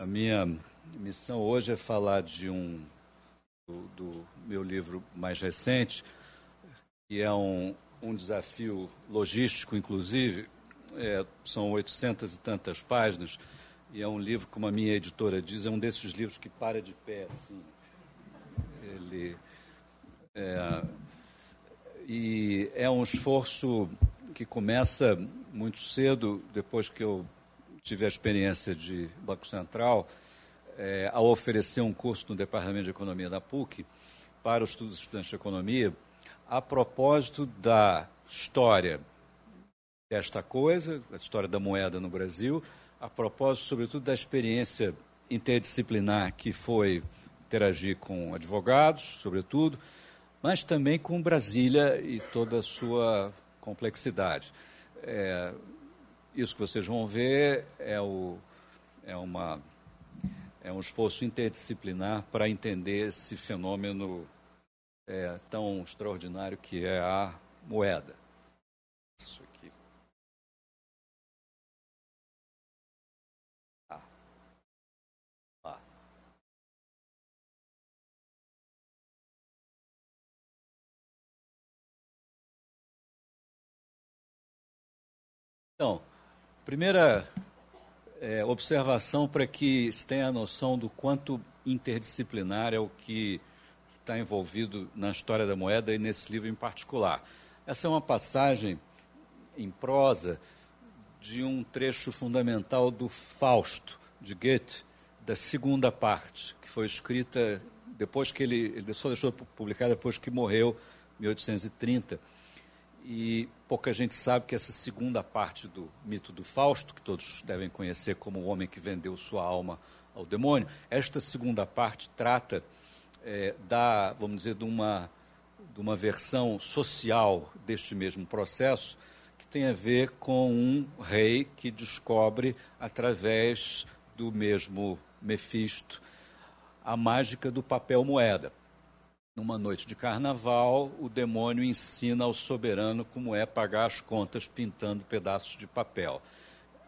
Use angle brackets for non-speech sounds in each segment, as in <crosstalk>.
A minha missão hoje é falar de um do, do meu livro mais recente, que é um, um desafio logístico, inclusive. É, são oitocentas e tantas páginas e é um livro, como a minha editora diz, é um desses livros que para de pé assim. Ele é, e é um esforço que começa muito cedo, depois que eu tive a experiência de Banco Central, é, ao oferecer um curso no Departamento de Economia da PUC para os estudantes de economia, a propósito da história desta coisa, a história da moeda no Brasil, a propósito, sobretudo, da experiência interdisciplinar que foi interagir com advogados, sobretudo, mas também com Brasília e toda a sua complexidade. É, isso que vocês vão ver é, o, é, uma, é um esforço interdisciplinar para entender esse fenômeno é, tão extraordinário que é a moeda. Isso aqui. Ah. Ah. Então, primeira é, observação para que se tenha a noção do quanto interdisciplinar é o que está envolvido na história da moeda e nesse livro em particular. Essa é uma passagem em prosa de um trecho fundamental do Fausto, de Goethe, da segunda parte, que foi escrita depois que ele, ele só deixou publicar depois que morreu, em 1830. E pouca gente sabe que essa segunda parte do mito do Fausto, que todos devem conhecer como o homem que vendeu sua alma ao demônio, esta segunda parte trata é, da, vamos dizer, de uma, de uma versão social deste mesmo processo, que tem a ver com um rei que descobre, através do mesmo Mefisto, a mágica do papel moeda. Numa noite de carnaval, o demônio ensina ao soberano como é pagar as contas pintando pedaços de papel.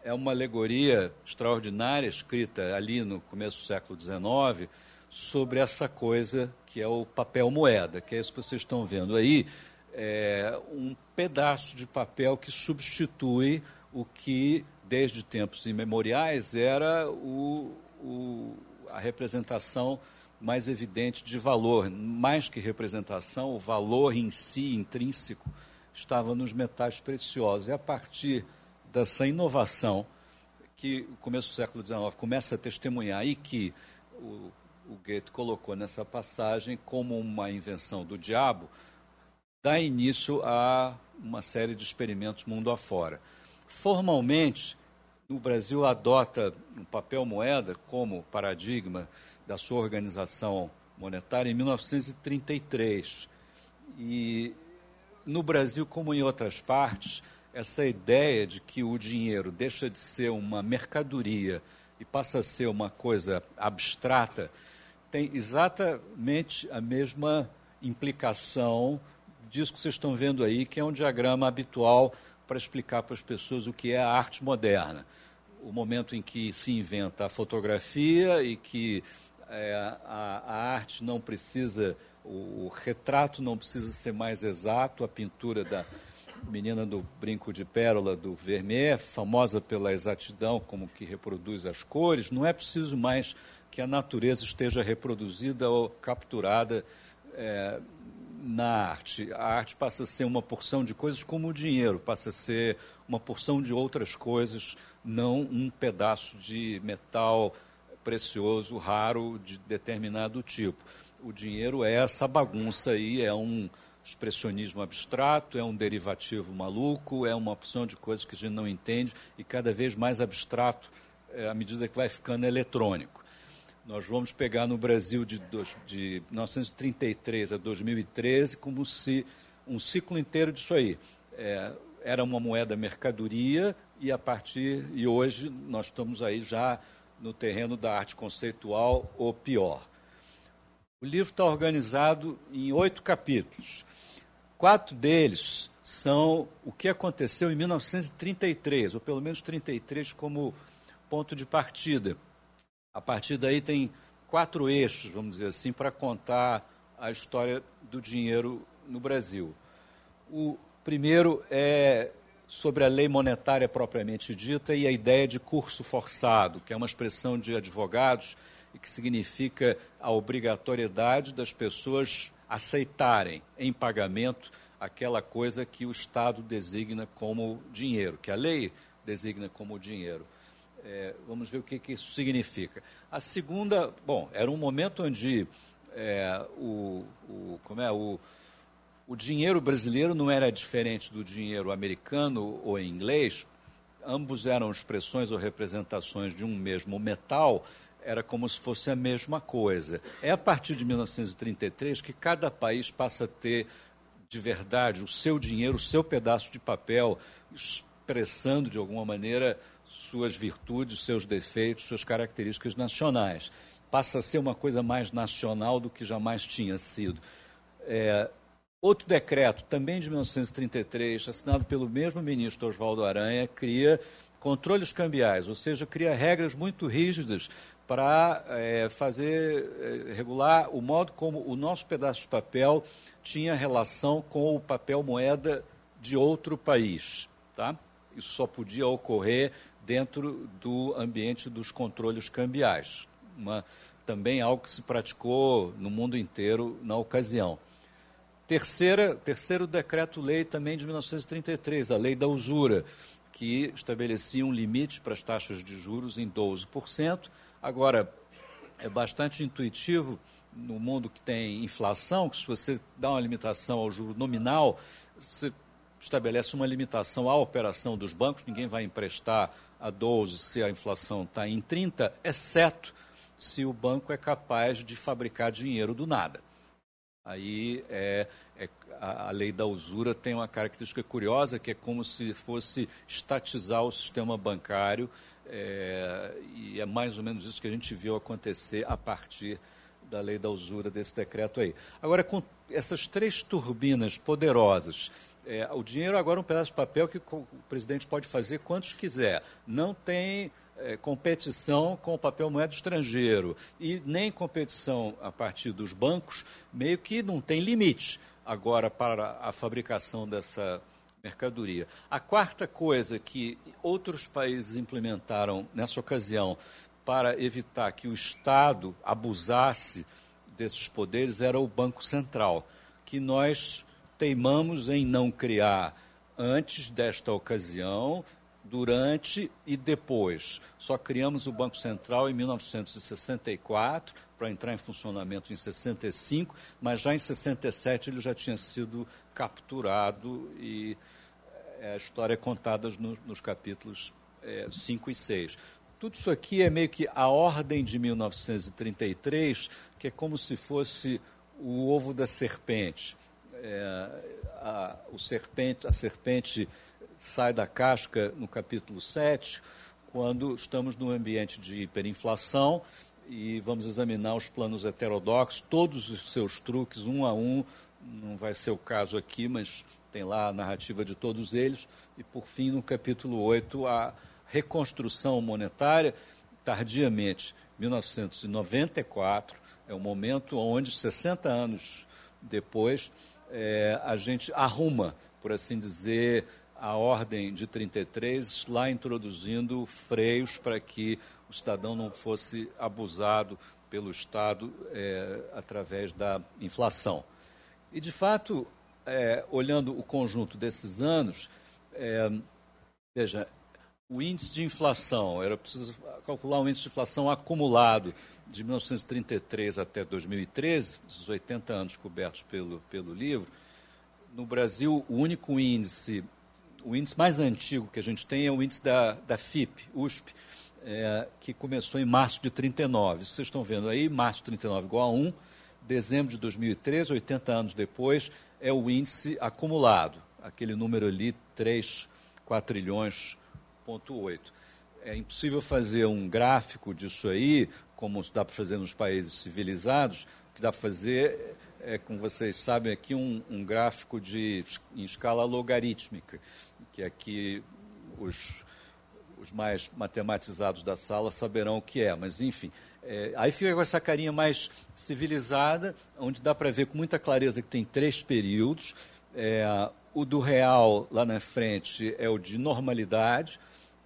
É uma alegoria extraordinária, escrita ali no começo do século XIX, sobre essa coisa que é o papel moeda, que é isso que vocês estão vendo aí, é um pedaço de papel que substitui o que, desde tempos imemoriais, era o, o, a representação mais evidente de valor. Mais que representação, o valor em si, intrínseco, estava nos metais preciosos. E a partir dessa inovação, que o começo do século XIX começa a testemunhar e que o o Goethe colocou nessa passagem como uma invenção do diabo, dá início a uma série de experimentos mundo afora. Formalmente, o Brasil adota o papel moeda como paradigma da sua organização monetária em 1933. E no Brasil, como em outras partes, essa ideia de que o dinheiro deixa de ser uma mercadoria e passa a ser uma coisa abstrata tem exatamente a mesma implicação disso que vocês estão vendo aí, que é um diagrama habitual para explicar para as pessoas o que é a arte moderna. O momento em que se inventa a fotografia e que é, a, a, arte não precisa, o, o, retrato não precisa ser mais exato, a pintura da menina do brinco de pérola do Vermeer, famosa pela exatidão, como que reproduz as cores, não é preciso mais que a natureza esteja reproduzida ou capturada é, na arte. A arte passa a ser uma porção de coisas como o dinheiro, passa a ser uma porção de outras coisas, não um pedaço de metal precioso, raro, de determinado tipo. O dinheiro é essa bagunça aí, é um expressionismo abstrato, é um derivativo maluco, é uma opção de coisas que a gente não entende e cada vez mais abstrato é, à medida que vai ficando eletrônico. Nós vamos pegar no Brasil de, de 1933 a 2013 como se um ciclo inteiro disso aí. É, era uma moeda mercadoria e a partir e hoje nós estamos aí já no terreno da arte conceitual ou pior. O livro está organizado em oito capítulos. Quatro deles são o que aconteceu em 1933, ou pelo menos 33 como ponto de partida A partir daí tem quatro eixos, vamos dizer assim, para contar a história do dinheiro no Brasil. O primeiro é sobre a lei monetária propriamente dita e a ideia de curso forçado, que é uma expressão de advogados e que significa a obrigatoriedade das pessoas aceitarem em pagamento aquela coisa que o Estado designa como dinheiro, que a lei designa como dinheiro. É, vamos ver o que, que, isso significa. A segunda, bom, era um momento onde é, o, o, como é, o, o dinheiro brasileiro não era diferente do dinheiro americano ou inglês, ambos eram expressões ou representações de um mesmo metal, era como se fosse a mesma coisa. É a partir de 1933 que cada país passa a ter de verdade o seu dinheiro, o seu pedaço de papel, expressando de alguma maneira suas virtudes, seus defeitos, suas características nacionais. Passa a ser uma coisa mais nacional do que jamais tinha sido. É, outro decreto, também de 1933, assinado pelo mesmo ministro Oswaldo Aranha, cria controles cambiais, ou seja, cria regras muito rígidas para é, fazer é, regular o modo como o nosso pedaço de papel tinha relação com o papel moeda de outro país. Tá? Isso só podia ocorrer dentro do ambiente dos controles cambiais. Uma, também algo que se praticou no mundo inteiro na ocasião. Terceira, terceiro decreto-lei também de 1933, a lei da usura, que estabelecia um limite para as taxas de juros em 12%, Agora, é bastante intuitivo no mundo que tem inflação, que se você dá uma limitação ao juro nominal, você estabelece uma limitação à operação dos bancos, ninguém vai emprestar a 12 se a inflação está em 30, exceto se o banco é capaz de fabricar dinheiro do nada. Aí é, é, a, lei da usura tem uma característica curiosa, que é como se fosse estatizar o sistema bancário é, e é mais ou menos isso que a gente viu acontecer a partir da lei da usura desse decreto aí. Agora, com essas três turbinas poderosas, é, o dinheiro agora é um pedaço de papel que o presidente pode fazer quantos quiser. Não tem é, competição com o papel moeda estrangeiro e nem competição a partir dos bancos, meio que não tem limite agora para a fabricação dessa mercadoria. A quarta coisa que outros países implementaram nessa ocasião para evitar que o Estado abusasse desses poderes era o Banco Central, que nós teimamos em não criar antes desta ocasião, durante e depois. Só criamos o Banco Central em 1964 para entrar em funcionamento em 65, mas já em 67 ele já tinha sido capturado e é, a história é contada no, nos capítulos é, 5 e 6. Tudo isso aqui é meio que a ordem de 1933, que é como se fosse o ovo da serpente. É, a, o serpente. A serpente sai da casca no capítulo 7, quando estamos num ambiente de hiperinflação e vamos examinar os planos heterodoxos, todos os seus truques, um a um. Não vai ser o caso aqui, mas tem lá a narrativa de todos eles, e por fim, no capítulo 8, a reconstrução monetária, tardiamente, 1994, é o momento onde, 60 anos depois, é, a gente arruma, por assim dizer, a ordem de 33, lá introduzindo freios para que o cidadão não fosse abusado pelo Estado é, através da inflação. E, de fato, é, olhando o conjunto desses anos, é, veja, o índice de inflação, era preciso calcular o índice de inflação acumulado de 1933 até 2013, esses 80 anos cobertos pelo, pelo livro. No Brasil, o único índice, o índice mais antigo que a gente tem é o índice da, da FIP, USP, é, que começou em março de 39. Isso vocês estão vendo aí, março de 39 igual a 1, dezembro de 2013, 80 anos depois, é o índice acumulado, aquele número ali, 3 quatrilhões, ponto 8. É impossível fazer um gráfico disso aí, como dá para fazer nos países civilizados, o que dá para fazer é, como vocês sabem aqui, um, um gráfico de, em escala logarítmica, que aqui os, os mais matematizados da sala saberão o que é, mas enfim, É, aí fica com essa carinha mais civilizada, onde dá para ver com muita clareza que tem três períodos. É, o do real, lá na frente, é o de normalidade,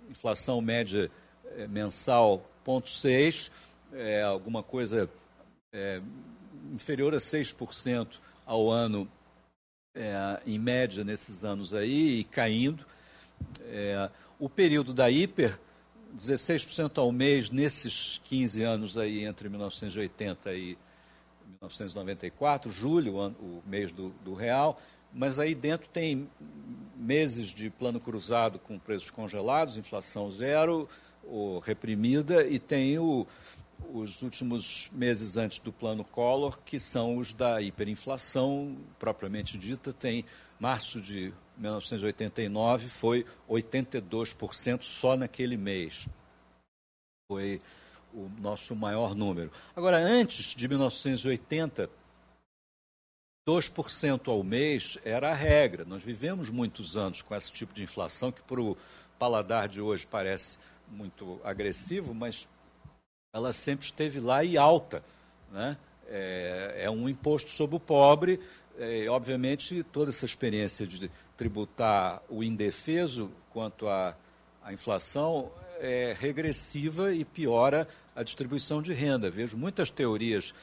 inflação média é, mensal 0,6, é, alguma coisa é, inferior a 6% ao ano, é, em média, nesses anos aí, e caindo. É, o período da hiper, 16% ao mês nesses 15 anos aí, entre 1980 e 1994, julho, o mês do, do real, mas aí dentro tem meses de plano cruzado com preços congelados, inflação zero, ou reprimida, e tem o, os últimos meses antes do plano Collor, que são os da hiperinflação propriamente dita, tem março de 1989 foi 82% só naquele mês. Foi o nosso maior número. Agora, antes de 1980, 2% ao mês era a regra. Nós vivemos muitos anos com esse tipo de inflação que, para o paladar de hoje, parece muito agressivo, mas ela sempre esteve lá e alta. Né? É, é um imposto sobre o pobre. É, obviamente, toda essa experiência de tributar o indefeso quanto à, à inflação é regressiva e piora a distribuição de renda. Vejo muitas teorias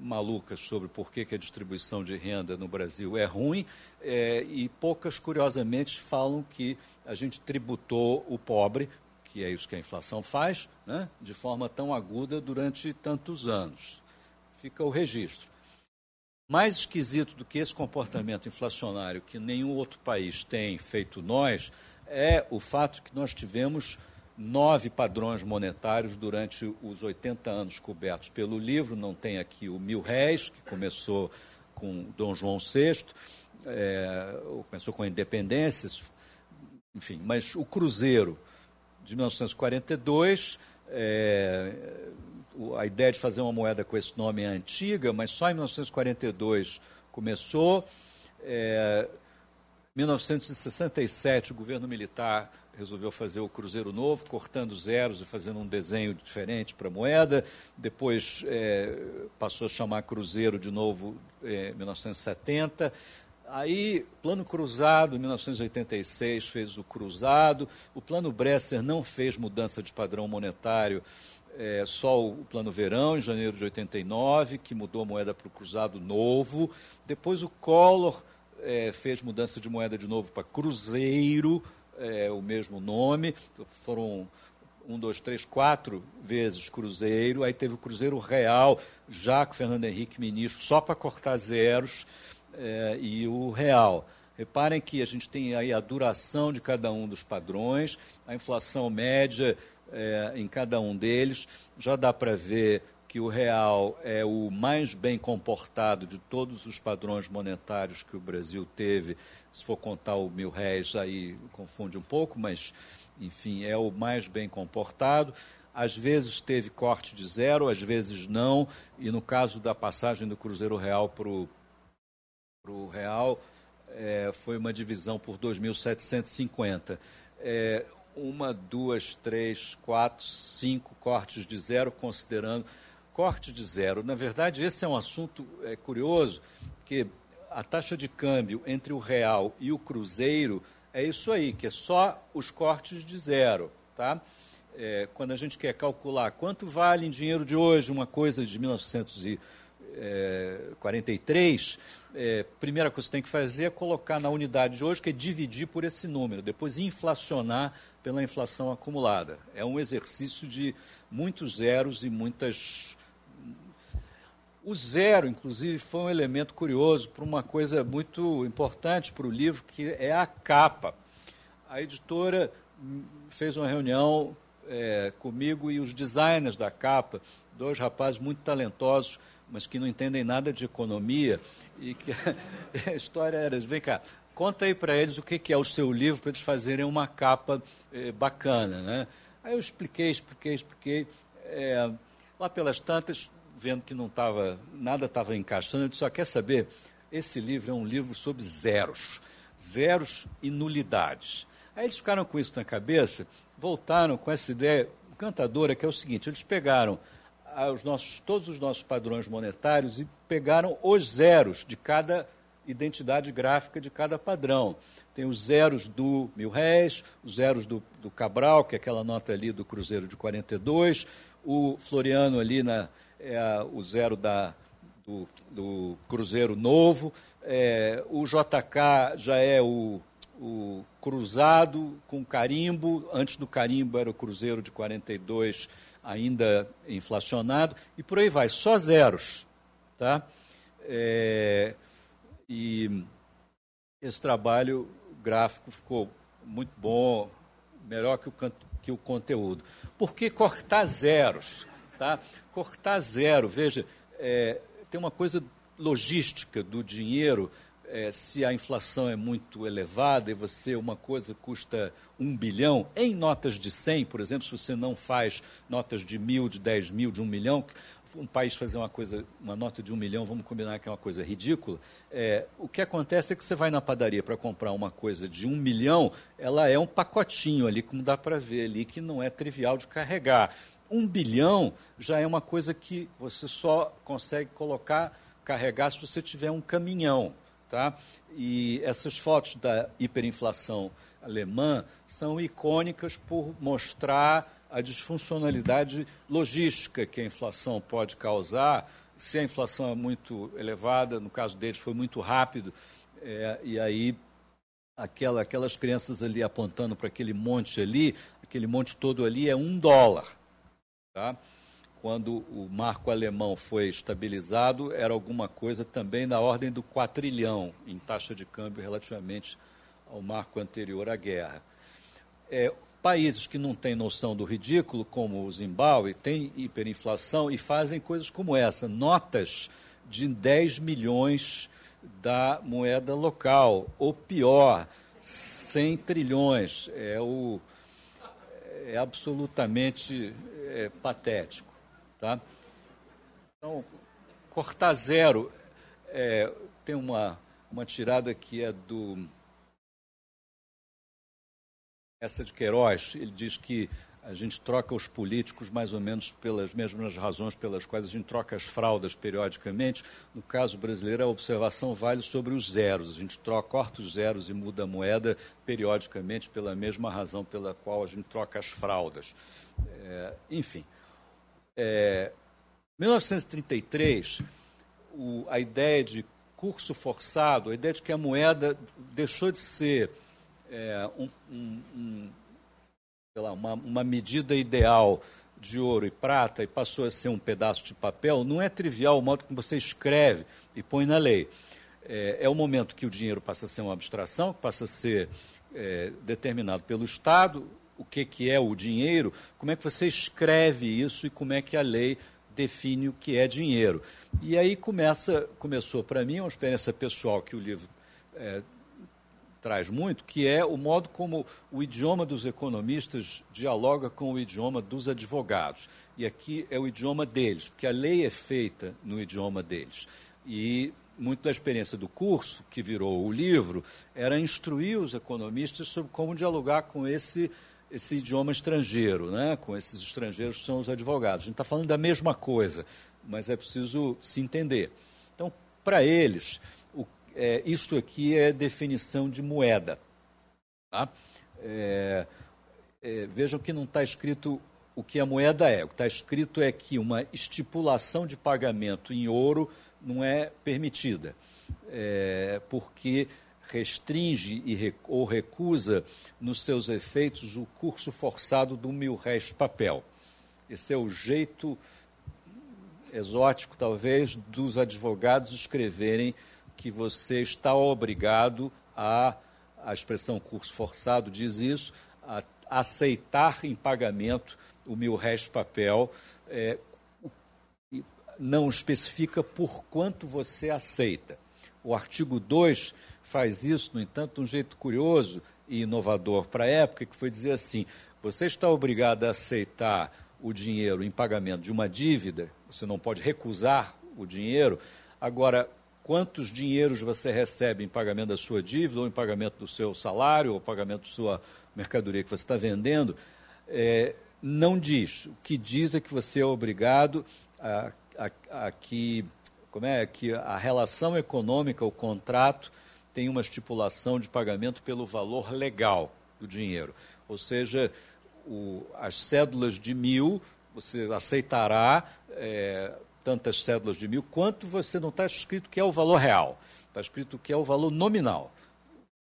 malucas sobre por que, que a distribuição de renda no Brasil é ruim é, e poucas, curiosamente, falam que a gente tributou o pobre, que é isso que a inflação faz, né, de forma tão aguda durante tantos anos. Fica o registro. Mais esquisito do que esse comportamento inflacionário que nenhum outro país tem feito nós é o fato que nós tivemos nove padrões monetários durante os 80 anos cobertos pelo livro. Não tem aqui o mil réis, que começou com Dom João VI, é, começou com a independência, enfim, mas o Cruzeiro de 1942, é, a ideia de fazer uma moeda com esse nome é antiga, mas só em 1942 começou. É, 1967, o governo militar resolveu fazer o Cruzeiro Novo, cortando zeros e fazendo um desenho diferente para a moeda. Depois é, passou a chamar Cruzeiro de novo em é, 1970. Aí, Plano Cruzado, em 1986, fez o Cruzado. O Plano Bresser não fez mudança de padrão monetário, é, só o Plano Verão, em janeiro de 89, que mudou a moeda para o Cruzado Novo. Depois o Collor é, fez mudança de moeda de novo para Cruzeiro, é, o mesmo nome, foram um, dois, três, quatro vezes Cruzeiro, aí teve o Cruzeiro Real, já com Fernando Henrique ministro, só para cortar zeros, é, e o Real. Reparem que a gente tem aí a duração de cada um dos padrões, a inflação média é, em cada um deles, já dá para ver que o real é o mais bem comportado de todos os padrões monetários que o Brasil teve se for contar o mil réis, aí confunde um pouco, mas, enfim, é o mais bem comportado. Às vezes teve corte de zero, às vezes não. E no caso da passagem do Cruzeiro Real para o Real, é, foi uma divisão por 2.750. É, uma, duas, três, quatro, cinco cortes de zero, considerando corte de zero. Na verdade, esse é um assunto é, curioso, que a taxa de câmbio entre o real e o cruzeiro é isso aí, que é só os cortes de zero, tá? É, quando a gente quer calcular quanto vale em dinheiro de hoje uma coisa de 1943, é, primeira coisa que tem que fazer é colocar na unidade de hoje, que é dividir por esse número, depois inflacionar pela inflação acumulada. É um exercício de muitos zeros e muitas o zero, inclusive, foi um elemento curioso para uma coisa muito importante para o livro, que é a capa. A editora fez uma reunião é, comigo e os designers da capa, dois rapazes muito talentosos, mas que não entendem nada de economia, e que <laughs> a história era, vem cá, conta aí para eles o que, é o seu livro, para eles fazerem uma capa é, bacana. Né? Aí eu expliquei, expliquei, expliquei. É, lá pelas tantas, vendo que não estava, nada estava encaixando, eu disse, só quer saber? Esse livro é um livro sobre zeros, zeros e nulidades. Aí eles ficaram com isso na cabeça, voltaram com essa ideia encantadora, que é o seguinte, eles pegaram os nossos, todos os nossos padrões monetários e pegaram os zeros de cada identidade gráfica de cada padrão. Tem os zeros do Mil Réis, os zeros do, do Cabral, que é aquela nota ali do Cruzeiro de 42, o Floriano ali, na, é, o zero da, do, do Cruzeiro Novo, é, o JK já é o, o cruzado com carimbo, antes do carimbo era o Cruzeiro de 42, ainda inflacionado, e por aí vai, só zeros. Tá? É, e esse trabalho gráfico ficou muito bom, melhor que o, que o conteúdo. Por que cortar zeros? Tá? Cortar zero, veja, é, tem uma coisa logística do dinheiro. É, se a inflação é muito elevada e você uma coisa custa um bilhão, em notas de 100, por exemplo, se você não faz notas de mil, de 10 mil, de um milhão, um país fazer uma coisa, uma nota de um milhão, vamos combinar que é uma coisa ridícula. É, o que acontece é que você vai na padaria para comprar uma coisa de um milhão, ela é um pacotinho ali, como dá para ver ali, que não é trivial de carregar. Um bilhão já é uma coisa que você só consegue colocar, carregar se você tiver um caminhão. Tá? E essas fotos da hiperinflação alemã são icônicas por mostrar a disfuncionalidade logística que a inflação pode causar. Se a inflação é muito elevada, no caso deles foi muito rápido, é, e aí aquela, aquelas crianças ali apontando para aquele monte ali, aquele monte todo ali é um dólar. Tá? Quando o marco alemão foi estabilizado, era alguma coisa também na ordem do quatrilhão em taxa de câmbio relativamente ao marco anterior à guerra. É, Países que não têm noção do ridículo, como o Zimbábue, têm hiperinflação e fazem coisas como essa, notas de 10 milhões da moeda local, ou pior, 100 trilhões. É, o, é absolutamente é, patético. Tá? Então, cortar zero, é, tem uma, uma tirada que é do essa de Queiroz, ele diz que a gente troca os políticos mais ou menos pelas mesmas razões pelas quais a gente troca as fraldas periodicamente. No caso brasileiro, a observação vale sobre os zeros. A gente troca, corta os zeros e muda a moeda periodicamente pela mesma razão pela qual a gente troca as fraldas. É, enfim, é, 1933, o, a ideia de curso forçado, a ideia de que a moeda deixou de ser é, um, um, um, lá, uma, uma medida ideal de ouro e prata e passou a ser um pedaço de papel, não é trivial o modo como você escreve e põe na lei. É, é o momento que o dinheiro passa a ser uma abstração, que passa a ser é, determinado pelo Estado, o que, que é o dinheiro, como é que você escreve isso e como é que a lei define o que é dinheiro. E aí começa, começou para mim uma experiência pessoal que o livro é, traz muito, que é o modo como o idioma dos economistas dialoga com o idioma dos advogados. E aqui é o idioma deles, porque a lei é feita no idioma deles. E muito da experiência do curso, que virou o livro, era instruir os economistas sobre como dialogar com esse, esse idioma estrangeiro, né? com esses estrangeiros que são os advogados. A gente está falando da mesma coisa, mas é preciso se entender. Então, para eles, é, isto aqui é definição de moeda. Tá? É, é, vejam que não está escrito o que a moeda é. O que está escrito é que uma estipulação de pagamento em ouro não é permitida, é, porque restringe e, ou recusa nos seus efeitos o curso forçado do mil réis papel. Esse é o jeito exótico, talvez, dos advogados escreverem que você está obrigado a, a expressão curso forçado diz isso, a aceitar em pagamento o mil réis papel, é, não especifica por quanto você aceita. O artigo 2 faz isso, no entanto, de um jeito curioso e inovador para a época, que foi dizer assim: você está obrigado a aceitar o dinheiro em pagamento de uma dívida, você não pode recusar o dinheiro. Agora, quantos dinheiros você recebe em pagamento da sua dívida, ou em pagamento do seu salário, ou pagamento da sua mercadoria que você está vendendo, é, não diz. O que diz é que você é obrigado a, a, a que, como é, que a relação econômica, o contrato, tem uma estipulação de pagamento pelo valor legal do dinheiro. Ou seja, o, as cédulas de mil, você aceitará é, tantas cédulas de mil, quanto você não está escrito que é o valor real. Está escrito que é o valor nominal,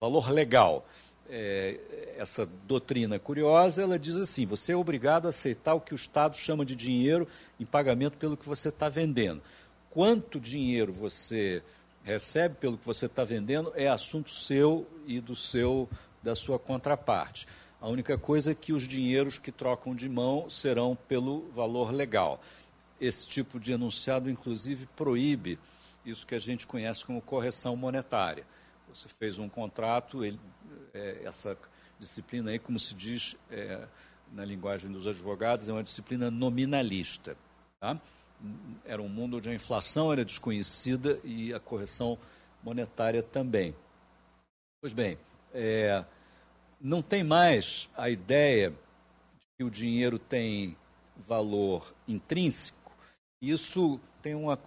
valor legal. É, essa doutrina curiosa, ela diz assim: você é obrigado a aceitar o que o Estado chama de dinheiro em pagamento pelo que você está vendendo. Quanto dinheiro você recebe pelo que você está vendendo é assunto seu e do seu da sua contraparte. A única coisa é que os dinheiros que trocam de mão serão pelo valor legal. Esse tipo de enunciado, inclusive, proíbe isso que a gente conhece como correção monetária. Você fez um contrato, ele, é, essa disciplina aí, como se diz é, na linguagem dos advogados, é uma disciplina nominalista. Tá? Era um mundo onde a inflação era desconhecida e a correção monetária também. Pois bem, é, não tem mais a ideia de que o dinheiro tem valor intrínseco. Isso tem uma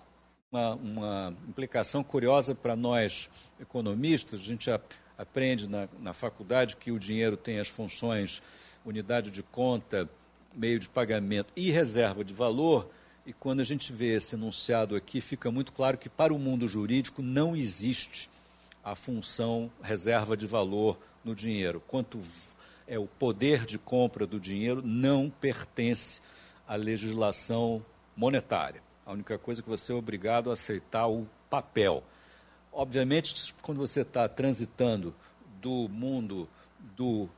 uma, uma implicação curiosa para nós economistas. A gente a, aprende na, na faculdade que o dinheiro tem as funções unidade de conta, meio de pagamento e reserva de valor. E quando a gente vê esse enunciado aqui, fica muito claro que para o mundo jurídico não existe a função reserva de valor no dinheiro. Quanto é o poder de compra do dinheiro não pertence à legislação monetária. A única coisa é que você é obrigado a aceitar o papel. Obviamente, quando você está transitando do mundo do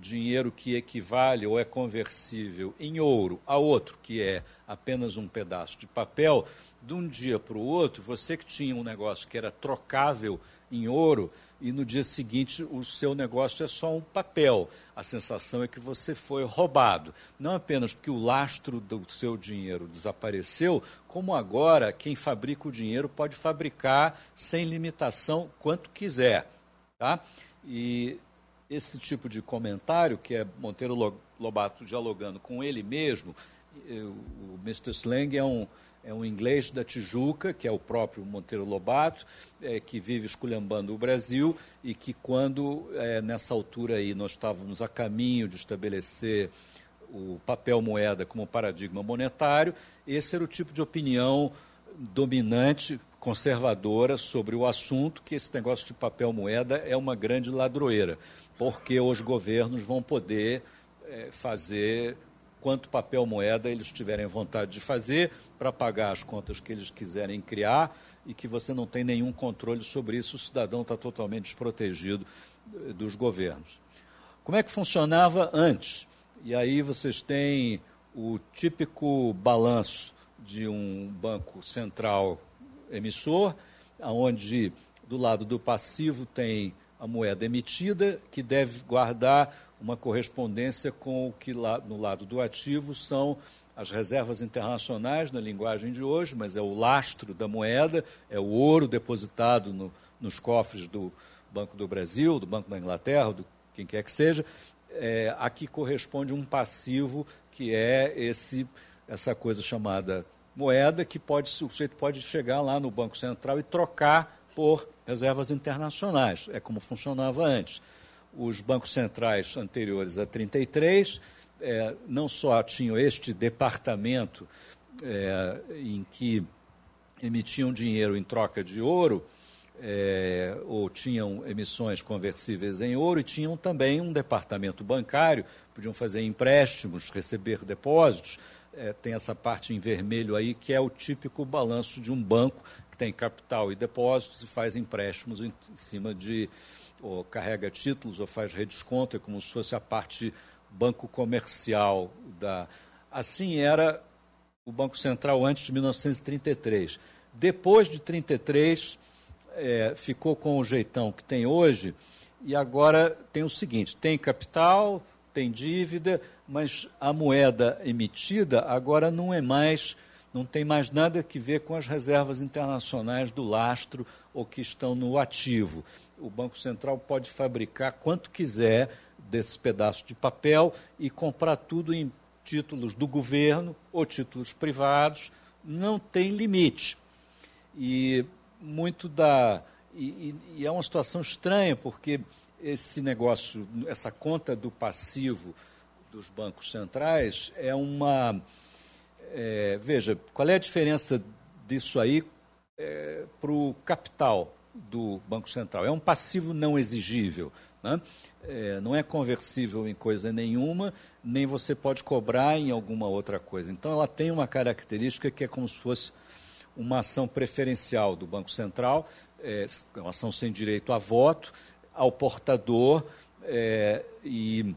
dinheiro que equivale ou é conversível em ouro a outro, que é apenas um pedaço de papel, de um dia para o outro, você que tinha um negócio que era trocável em ouro e no dia seguinte o seu negócio é só um papel. A sensação é que você foi roubado. Não apenas porque o lastro do seu dinheiro desapareceu, como agora quem fabrica o dinheiro pode fabricar sem limitação quanto quiser. Tá? E esse tipo de comentário, que é Monteiro Lobato dialogando com ele mesmo, o Mr. Slang é um é um inglês da Tijuca, que é o próprio Monteiro Lobato, é, que vive esculhambando o Brasil e que quando, é, nessa altura aí, nós estávamos a caminho de estabelecer o papel moeda como paradigma monetário, esse era o tipo de opinião dominante, conservadora sobre o assunto, que esse negócio de papel moeda é uma grande ladroeira, porque os governos vão poder é, fazer quanto papel moeda eles tiverem vontade de fazer para pagar as contas que eles quiserem criar e que você não tem nenhum controle sobre isso, o cidadão está totalmente desprotegido eh, dos governos. Como é que funcionava antes? E aí vocês têm o típico balanço de um banco central emissor, onde do lado do passivo tem a moeda emitida, que deve guardar uma correspondência com o que lá, no lado do ativo são as reservas internacionais, na linguagem de hoje, mas é o lastro da moeda, é o ouro depositado no, nos cofres do Banco do Brasil, do Banco da Inglaterra, do quem quer que seja. É, aqui corresponde um passivo que é esse, essa coisa chamada moeda, que pode, o sujeito pode chegar lá no Banco Central e trocar por reservas internacionais. É como funcionava antes. Os bancos centrais anteriores a 33 é, não só tinham este departamento é, em que emitiam dinheiro em troca de ouro, é, ou tinham emissões conversíveis em ouro, e tinham também um departamento bancário, podiam fazer empréstimos, receber depósitos. É, tem essa parte em vermelho aí, que é o típico balanço de um banco que tem capital e depósitos e faz empréstimos em, em cima de ou carrega títulos ou faz redesconto, é como se fosse a parte banco comercial da. Assim era o Banco Central antes de 1933. Depois de 33, é, ficou com o jeitão que tem hoje, e agora tem o seguinte: tem capital, tem dívida, mas a moeda emitida agora não é mais, não tem mais nada que ver com as reservas internacionais do lastro ou que estão no ativo o Banco Central pode fabricar quanto quiser desses pedaços de papel e comprar tudo em títulos do governo ou títulos privados, não tem limite. E muito da. E, e, é uma situação estranha, porque esse negócio, essa conta do passivo dos bancos centrais é uma. É, veja, qual é a diferença disso aí é, para o capital do Banco Central? É um passivo não exigível. Né? É, não é conversível em coisa nenhuma, nem você pode cobrar em alguma outra coisa. Então, ela tem uma característica que é como se fosse uma ação preferencial do Banco Central, é, uma ação sem direito a voto, ao portador é, e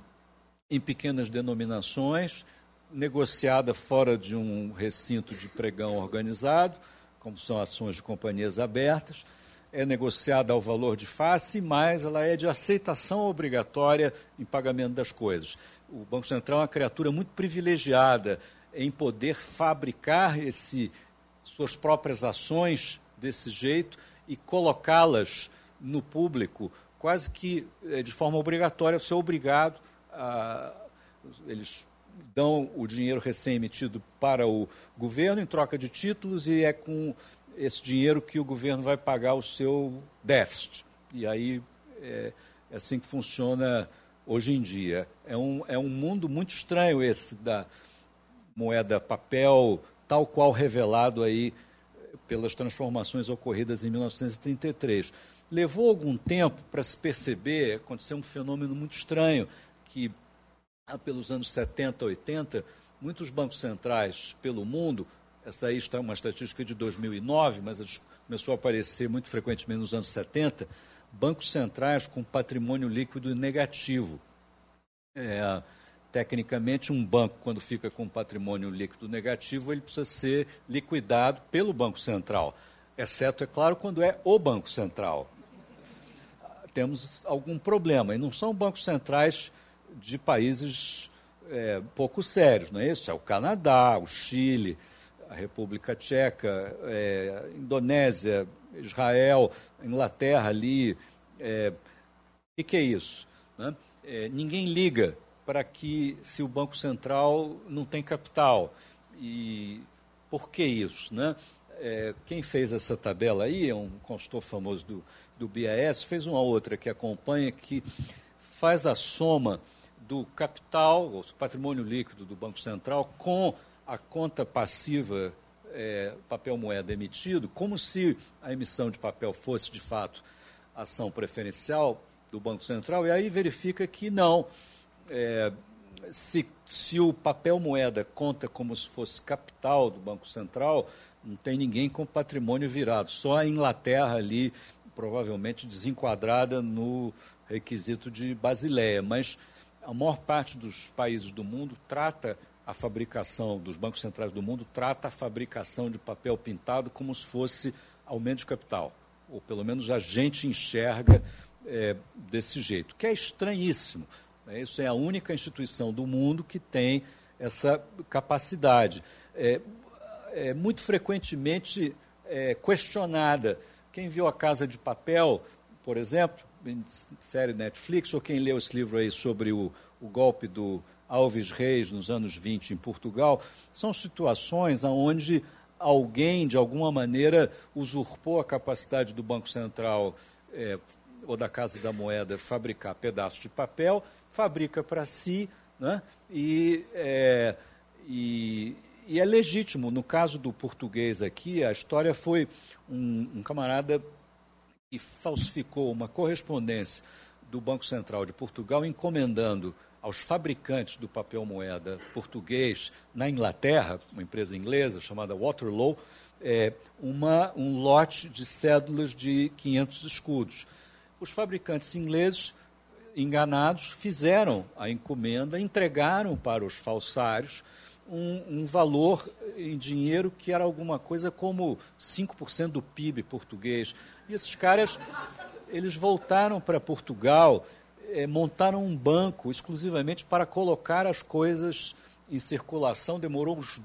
em pequenas denominações, negociada fora de um recinto de pregão organizado, como são ações de companhias abertas, é negociada ao valor de face, mas ela é de aceitação obrigatória em pagamento das coisas. O Banco Central é uma criatura muito privilegiada em poder fabricar esse, suas próprias ações desse jeito e colocá-las no público quase que eh, de forma obrigatória, você é obrigado a. Eles dão o dinheiro recém-emitido para o governo em troca de títulos e é com esse dinheiro que o governo vai pagar o seu déficit. E aí é, é assim que funciona hoje em dia. É um, é um mundo muito estranho esse da moeda papel, tal qual revelado aí pelas transformações ocorridas em 1933. Levou algum tempo para se perceber, aconteceu um fenômeno muito estranho, que pelos anos 70, 80, muitos bancos centrais pelo mundo, essa aí está uma estatística de 2009, mas começou a aparecer muito frequentemente nos anos 70, bancos centrais com patrimônio líquido negativo. É, tecnicamente, um banco, quando fica com patrimônio líquido negativo, ele precisa ser liquidado pelo Banco Central, exceto, é claro, quando é o Banco Central. Temos algum problema, e não são bancos centrais de países é, pouco sérios, não é isso? É o Canadá, o Chile, a República Tcheca, é, Indonésia, Israel, Inglaterra ali. É, o que é isso? Né? É, ninguém liga para que se o Banco Central não tem capital. E por que isso? Né? É, quem fez essa tabela aí é um consultor famoso do, do BAS, fez uma outra que acompanha, que faz a soma do capital, o patrimônio líquido do Banco Central, com a conta passiva é, papel moeda emitido, como se a emissão de papel fosse de fato ação preferencial do Banco Central, e aí verifica que não. É, se, se o papel moeda conta como se fosse capital do Banco Central, não tem ninguém com patrimônio virado, só a Inglaterra ali, provavelmente desenquadrada no requisito de Basileia, mas a maior parte dos países do mundo trata a fabricação dos bancos centrais do mundo trata a fabricação de papel pintado como se fosse aumento de capital, ou pelo menos a gente enxerga é, desse jeito, que é estranhíssimo. Né? Isso é a única instituição do mundo que tem essa capacidade. É, é muito frequentemente é, questionada. Quem viu A Casa de Papel, por exemplo, série Netflix, ou quem leu esse livro aí sobre o, o golpe do Alves Reis nos anos 20 em Portugal, são situações onde alguém, de alguma maneira, usurpou a capacidade do Banco Central é, ou da Casa da Moeda fabricar pedaços de papel, fabrica para si, né? e, é, e, e, é legítimo. No caso do português aqui, a história foi um, um camarada e falsificou uma correspondência do Banco Central de Portugal encomendando aos fabricantes do papel moeda português na Inglaterra, uma empresa inglesa chamada Waterloo, é, uma, um lote de cédulas de 500 escudos. Os fabricantes ingleses, enganados, fizeram a encomenda, entregaram para os falsários um, um valor em dinheiro que era alguma coisa como 5% do PIB português. E esses caras, eles voltaram para Portugal, é, montaram um banco exclusivamente para colocar as coisas em circulação. Demorou uns,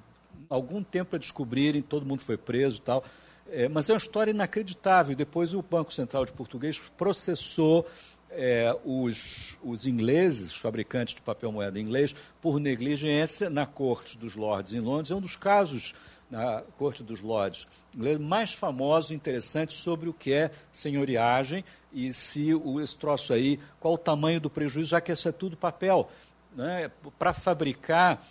algum tempo para descobrirem, todo mundo foi preso e tal. É, mas é uma história inacreditável. Depois o Banco Central de Português processou é, os, os ingleses, fabricantes de papel moeda inglês, por negligência na Corte dos Lordes em Londres. É um dos casos na Corte dos Lordes mais famoso e interessante sobre o que é senhoriagem e se o, esse troço aí, qual o tamanho do prejuízo, já que isso é tudo papel. Né? Para fabricar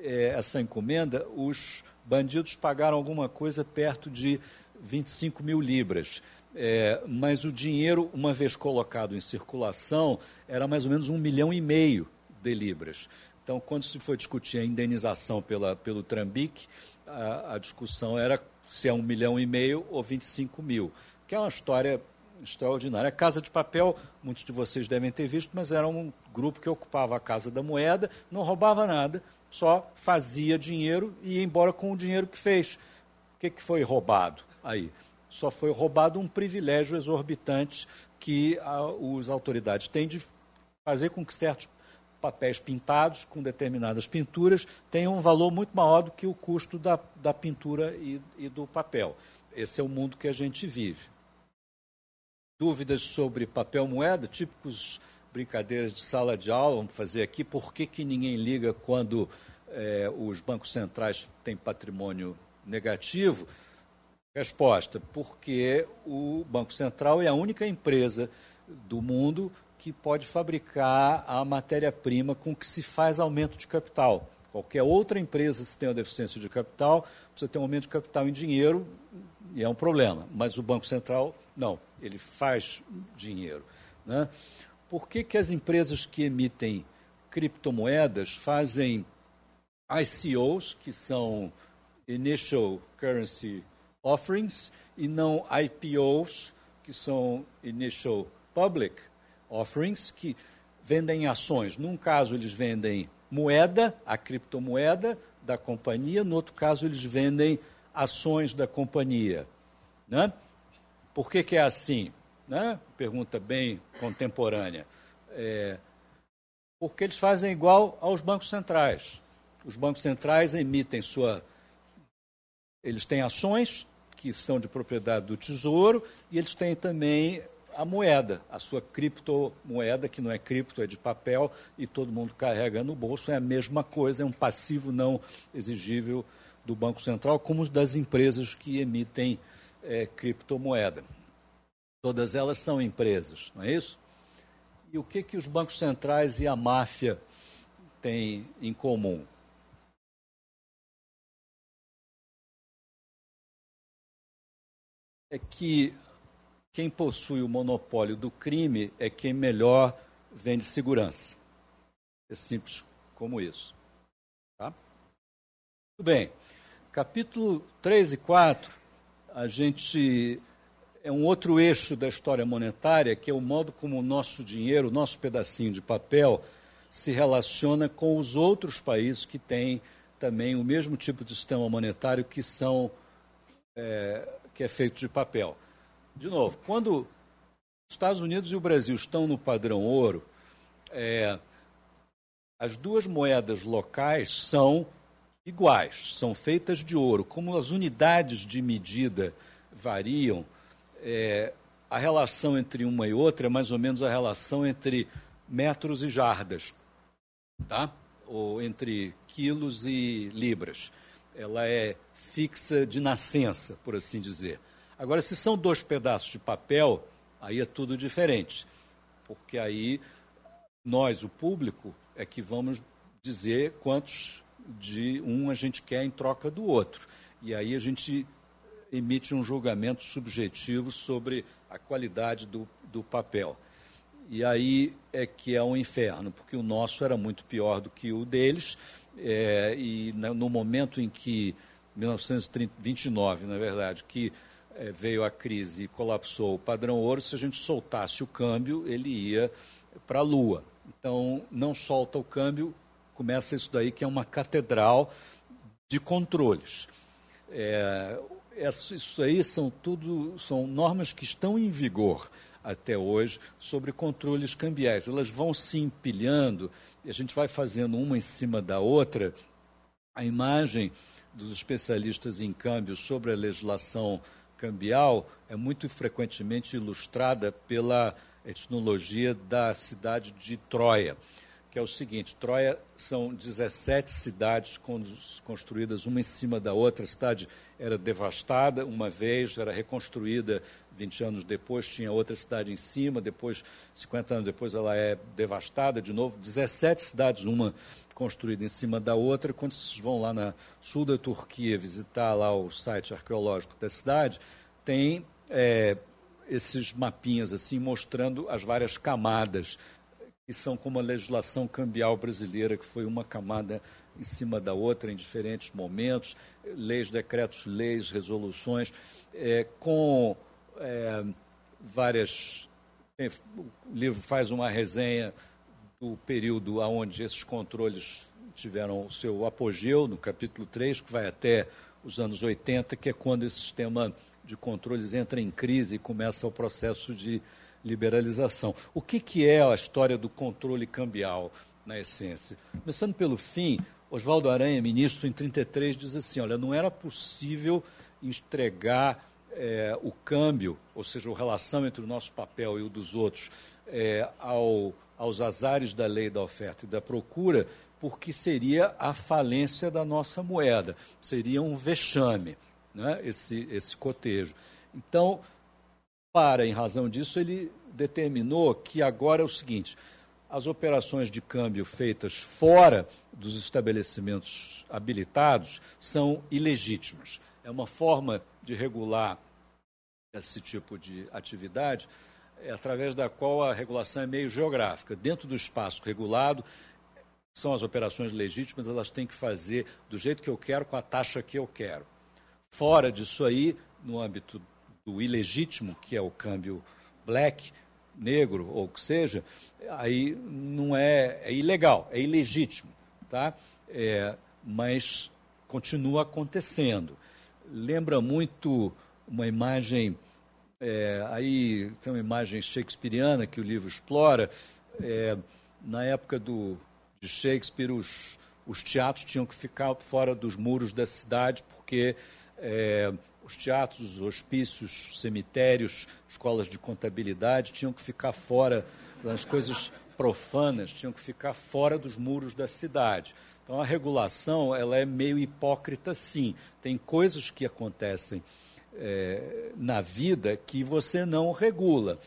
é, essa encomenda, os bandidos pagaram alguma coisa perto de 25 mil libras. É, mas o dinheiro, uma vez colocado em circulação, era mais ou menos um milhão e meio de libras. Então, quando se foi discutir a indenização pela, pelo Trambique, a, a, discussão era se é um milhão e meio ou 25 mil, que é uma história extraordinária. A Casa de Papel, muitos de vocês devem ter visto, mas era um grupo que ocupava a Casa da Moeda, não roubava nada, só fazia dinheiro e ia embora com o dinheiro que fez. O que, que foi roubado aí? Só foi roubado um privilégio exorbitante que as autoridades têm de fazer com que certos papéis pintados com determinadas pinturas tenham um valor muito maior do que o custo da, da pintura e, e do papel. Esse é o mundo que a gente vive. Dúvidas sobre papel moeda, típicos brincadeiras de sala de aula, vamos fazer aqui. Por que, que ninguém liga quando é, os bancos centrais têm patrimônio negativo? Resposta: porque o Banco Central é a única empresa do mundo que pode fabricar a matéria-prima com que se faz aumento de capital. Qualquer outra empresa, se tem uma deficiência de capital, precisa ter um aumento de capital em dinheiro e é um problema. Mas o Banco Central, não, ele faz dinheiro. Né? Por que, que as empresas que emitem criptomoedas fazem ICOs, que são Initial Currency offerings e não IPOs, que são Initial Public Offerings, que vendem ações. Num caso, eles vendem moeda, a criptomoeda da companhia, no outro caso, eles vendem ações da companhia. Né? Por que, que é assim? Né? Pergunta bem contemporânea. É, porque eles fazem igual aos bancos centrais. Os bancos centrais emitem sua. Eles têm ações, que são de propriedade do Tesouro, e eles têm também a moeda, a sua criptomoeda, que não é cripto, é de papel, e todo mundo carrega no bolso, é a mesma coisa, é um passivo não exigível do Banco Central, como os das empresas que emitem é, criptomoeda. Todas elas são empresas, não é isso? E o que, que os bancos centrais e a máfia têm em comum? É que quem possui o monopólio do crime é quem melhor vende segurança. É simples como isso. Tá? Muito bem. Capítulo 3 e 4, a gente é um outro eixo da história monetária, que é o modo como o nosso dinheiro, o nosso pedacinho de papel, se relaciona com os outros países que têm também o mesmo tipo de sistema monetário, que são é, que é feito de papel. De novo, quando os Estados Unidos e o Brasil estão no padrão ouro, é, as duas moedas locais são iguais, são feitas de ouro. Como as unidades de medida variam, é, a relação entre uma e outra é mais ou menos a relação entre metros e jardas, tá? ou entre quilos e libras. Ela é fixa de nascença, por assim dizer. Agora, se são dois pedaços de papel, aí é tudo diferente, porque aí nós, o público, é que vamos dizer quantos de um a gente quer em troca do outro. E aí a gente emite um julgamento subjetivo sobre a qualidade do, do papel. E aí é que é um inferno, porque o nosso era muito pior do que o deles, é, e no momento em que 1929, na verdade, que é, veio a crise e colapsou o padrão ouro, se a gente soltasse o câmbio, ele ia para a Lua. Então, não solta o câmbio, começa isso daí que é uma catedral de controles. É, isso aí são tudo são normas que estão em vigor até hoje sobre controles cambiais. Elas vão se empilhando e a gente vai fazendo uma em cima da outra. A imagem dos especialistas em câmbio sobre a legislação cambial é muito frequentemente ilustrada pela etnologia da cidade de Troia, que é o seguinte: Troia são 17 cidades construídas uma em cima da outra. A cidade era devastada uma vez, era reconstruída 20 anos depois, tinha outra cidade em cima, depois, 50 anos depois, ela é devastada de novo. 17 cidades, uma construída em cima da outra. Quando vocês vão lá na sul da Turquia visitar lá o site arqueológico da cidade, tem é, esses mapinhas assim mostrando as várias camadas que são como a legislação cambial brasileira, que foi uma camada em cima da outra em diferentes momentos, leis, decretos, leis, resoluções, é, com é, várias. O livro faz uma resenha do período onde esses controles tiveram o seu apogeu, no capítulo 3, que vai até os anos 80, que é quando esse sistema de controles entra em crise e começa o processo de liberalização. O que, que é a história do controle cambial, na essência? Começando pelo fim, Oswaldo Aranha, ministro, em 33, diz assim: olha, não era possível entregar é, o câmbio, ou seja, a relação entre o nosso papel e o dos outros, é, ao, aos azares da lei da oferta e da procura, porque seria a falência da nossa moeda, seria um vexame né, esse, esse cotejo. Então, para, em razão disso, ele determinou que agora é o seguinte: as operações de câmbio feitas fora dos estabelecimentos habilitados são ilegítimas. É uma forma de regular esse tipo de atividade através da qual a regulação é meio geográfica. Dentro do espaço regulado, são as operações legítimas, elas têm que fazer do jeito que eu quero, com a taxa que eu quero. Fora disso aí, no âmbito do ilegítimo, que é o câmbio black, negro ou o que seja, aí não é, é ilegal, é ilegítimo, tá? É, mas continua acontecendo. Lembra muito uma imagem, é, aí tem uma imagem shakespeariana que o livro explora, é, na época do, de Shakespeare, os, os teatros tinham que ficar fora dos muros da cidade porque é, os teatros, os hospícios, cemitérios, escolas de contabilidade tinham que ficar fora, as coisas profanas tinham que ficar fora dos muros da cidade. Então a regulação ela é meio hipócrita, sim. Tem coisas que acontecem é, na vida que você não regula.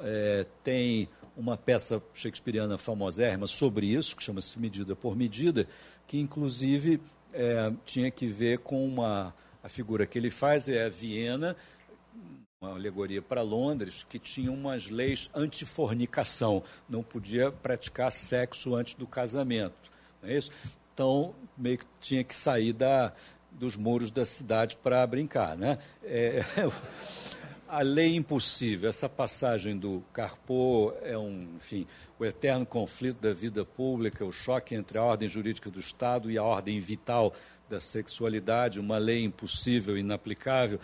É, tem uma peça shakespeariana famosérrima sobre isso, que chama-se Medida por Medida, que inclusive é, tinha que ver com uma a figura que ele faz é a Viena, uma alegoria para Londres, que tinha umas leis antifornicação, não podia praticar sexo antes do casamento. Não é isso? Então, meio que tinha que sair da, dos muros da cidade para brincar. Né? É, <laughs> a lei impossível, essa passagem do Carpo é um, enfim, o eterno conflito da vida pública, o choque entre a ordem jurídica do Estado e a ordem vital da sexualidade, uma lei impossível, inaplicável.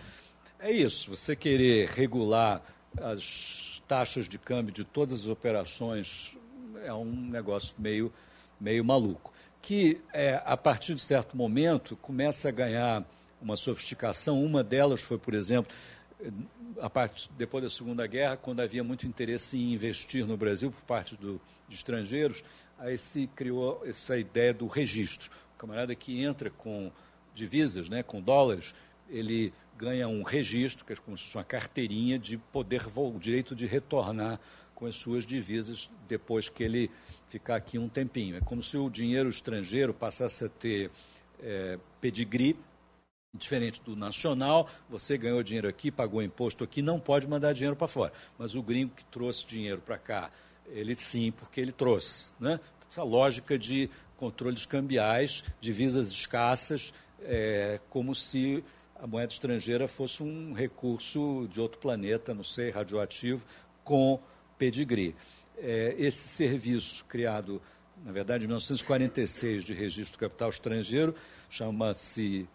É isso, você querer regular as taxas de câmbio de todas as operações é um negócio meio, meio maluco. Que, é, a partir de certo momento, começa a ganhar uma sofisticação. Uma delas foi, por exemplo, a parte, depois da Segunda Guerra, quando havia muito interesse em investir no Brasil por parte do, de estrangeiros, aí se criou essa ideia do registro camarada que entra com divisas, né, com dólares, ele ganha um registro, que é como se fosse uma carteirinha de poder, o direito de retornar com as suas divisas depois que ele ficar aqui um tempinho. É como se o dinheiro estrangeiro passasse a ter é, pedigree, diferente do nacional, você ganhou dinheiro aqui, pagou imposto aqui, não pode mandar dinheiro para fora. Mas o gringo que trouxe dinheiro para cá, ele sim, porque ele trouxe. Né? Essa lógica de controles cambiais, divisas escassas, é, como se a moeda estrangeira fosse um recurso de outro planeta, não sei, radioativo, com pedigree. É, esse serviço criado, na verdade, em 1946, de registro do capital estrangeiro, chama-se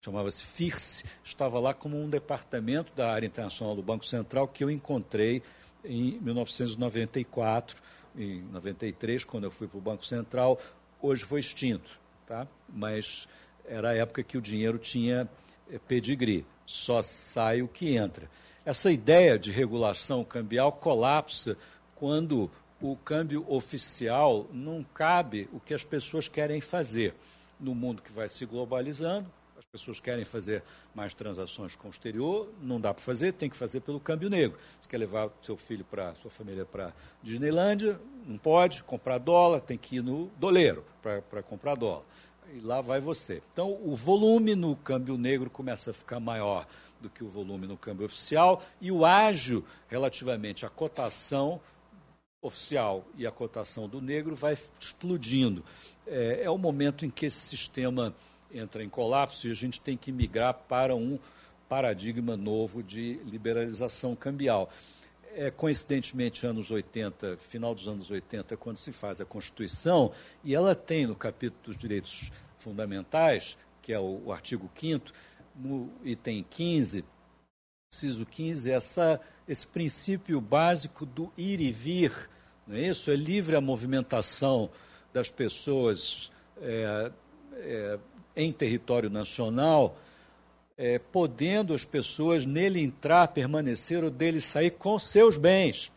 chamava-se FIRSE, estava lá como um departamento da área internacional do Banco Central que eu encontrei em 1994, em 93, quando eu fui para o Banco Central, hoje foi extinto, tá? mas era a época que o dinheiro tinha é pedigree, só sai o que entra. Essa ideia de regulação cambial colapsa quando o câmbio oficial não cabe o que as pessoas querem fazer. No mundo que vai se globalizando, as pessoas querem fazer mais transações com o exterior, não dá para fazer, tem que fazer pelo câmbio negro. Você quer levar seu filho para sua família para Disneylândia, não pode comprar dólar, tem que ir no doleiro para comprar dólar. E lá vai você. Então, o volume no câmbio negro começa a ficar maior do que o volume no câmbio oficial e o ágio relativamente à cotação oficial e a cotação do negro vai explodindo. É, é o momento em que esse sistema entra em colapso e a gente tem que migrar para um paradigma novo de liberalização cambial. É, coincidentemente, anos 80, final dos anos 80, quando se faz a Constituição, e ela tem no capítulo dos direitos fundamentais, que é o, o artigo 5 no item 15, inciso 15, essa, esse princípio básico do ir e vir, não é isso? É livre a movimentação das pessoas é, é, em território nacional, é, podendo as pessoas nele entrar, permanecer ou dele sair com seus bens.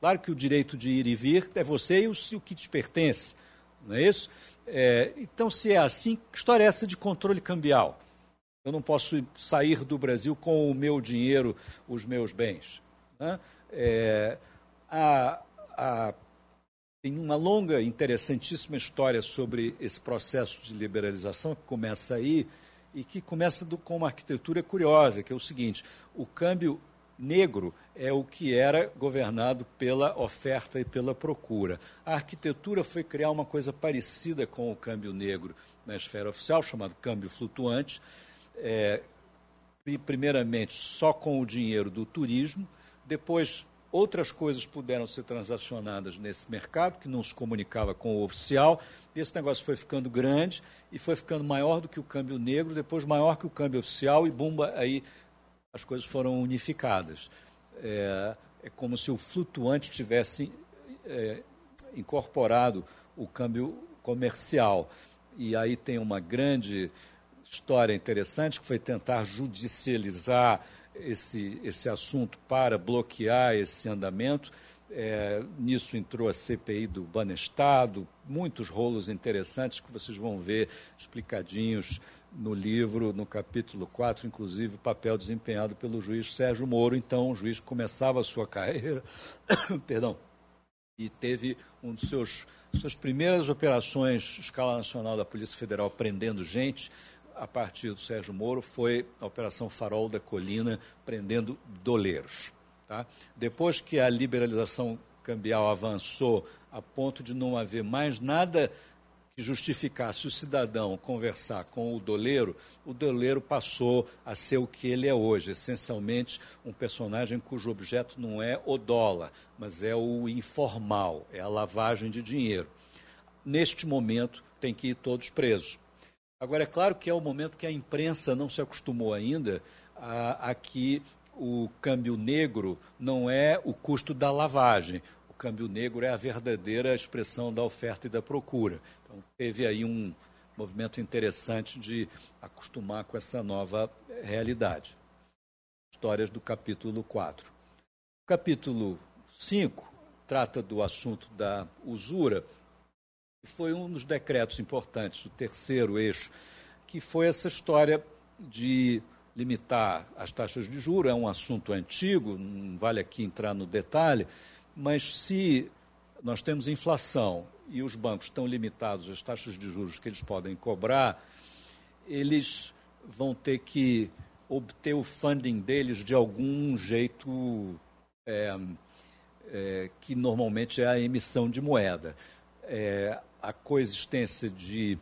Claro que o direito de ir e vir é você e o, o que te pertence, não é isso? É, então, se é assim, que história é essa de controle cambial? Eu não posso sair do Brasil com o meu dinheiro, os meus bens. Né? É, tem uma longa, interessantíssima história sobre esse processo de liberalização que começa aí e que começa do, com uma arquitetura curiosa, que é o seguinte: o câmbio negro é o que era governado pela oferta e pela procura. A arquitetura foi criar uma coisa parecida com o câmbio negro na esfera oficial, chamado câmbio flutuante, é, primeiramente só com o dinheiro do turismo, depois Outras coisas puderam ser transacionadas nesse mercado, que não se comunicava com o oficial. Esse negócio foi ficando grande e foi ficando maior do que o câmbio negro, depois maior que o câmbio oficial, e bumba, aí as coisas foram unificadas. É, é como se o flutuante tivesse é, incorporado o câmbio comercial. E aí tem uma grande história interessante que foi tentar judicializar esse, esse assunto para bloquear esse andamento. É, nisso entrou a CPI do Banestado, muitos rolos interessantes que vocês vão ver explicadinhos no livro, no capítulo 4, inclusive o papel desempenhado pelo juiz Sérgio Moro. Então, o juiz começava a sua <laughs> carreira, perdão, e teve um dos seus suas primeiras operações escala nacional da Polícia Federal prendendo gente a partir do Sérgio Moro, foi a Operação Farol da Colina, prendendo doleiros. Tá? Depois que a liberalização cambial avançou a ponto de não haver mais nada que justificasse o cidadão conversar com o doleiro, o doleiro passou a ser o que ele é hoje, essencialmente um personagem cujo objeto não é o dólar, mas é o informal, é a lavagem de dinheiro. Neste momento, tem que ir todos presos. Agora, é claro que é o momento que a imprensa não se acostumou ainda a, a que o câmbio negro não é o custo da lavagem. O câmbio negro é a verdadeira expressão da oferta e da procura. Então, teve aí um movimento interessante de acostumar com essa nova realidade. Histórias do capítulo 4. O capítulo 5 trata do assunto da usura foi um dos decretos importantes, o terceiro eixo, que foi essa história de limitar as taxas de juros. É um assunto antigo, não vale aqui entrar no detalhe, mas se nós temos inflação e os bancos estão limitados às taxas de juros que eles podem cobrar, eles vão ter que obter o funding deles de algum jeito é, é, que normalmente é a emissão de moeda. É, a coexistência de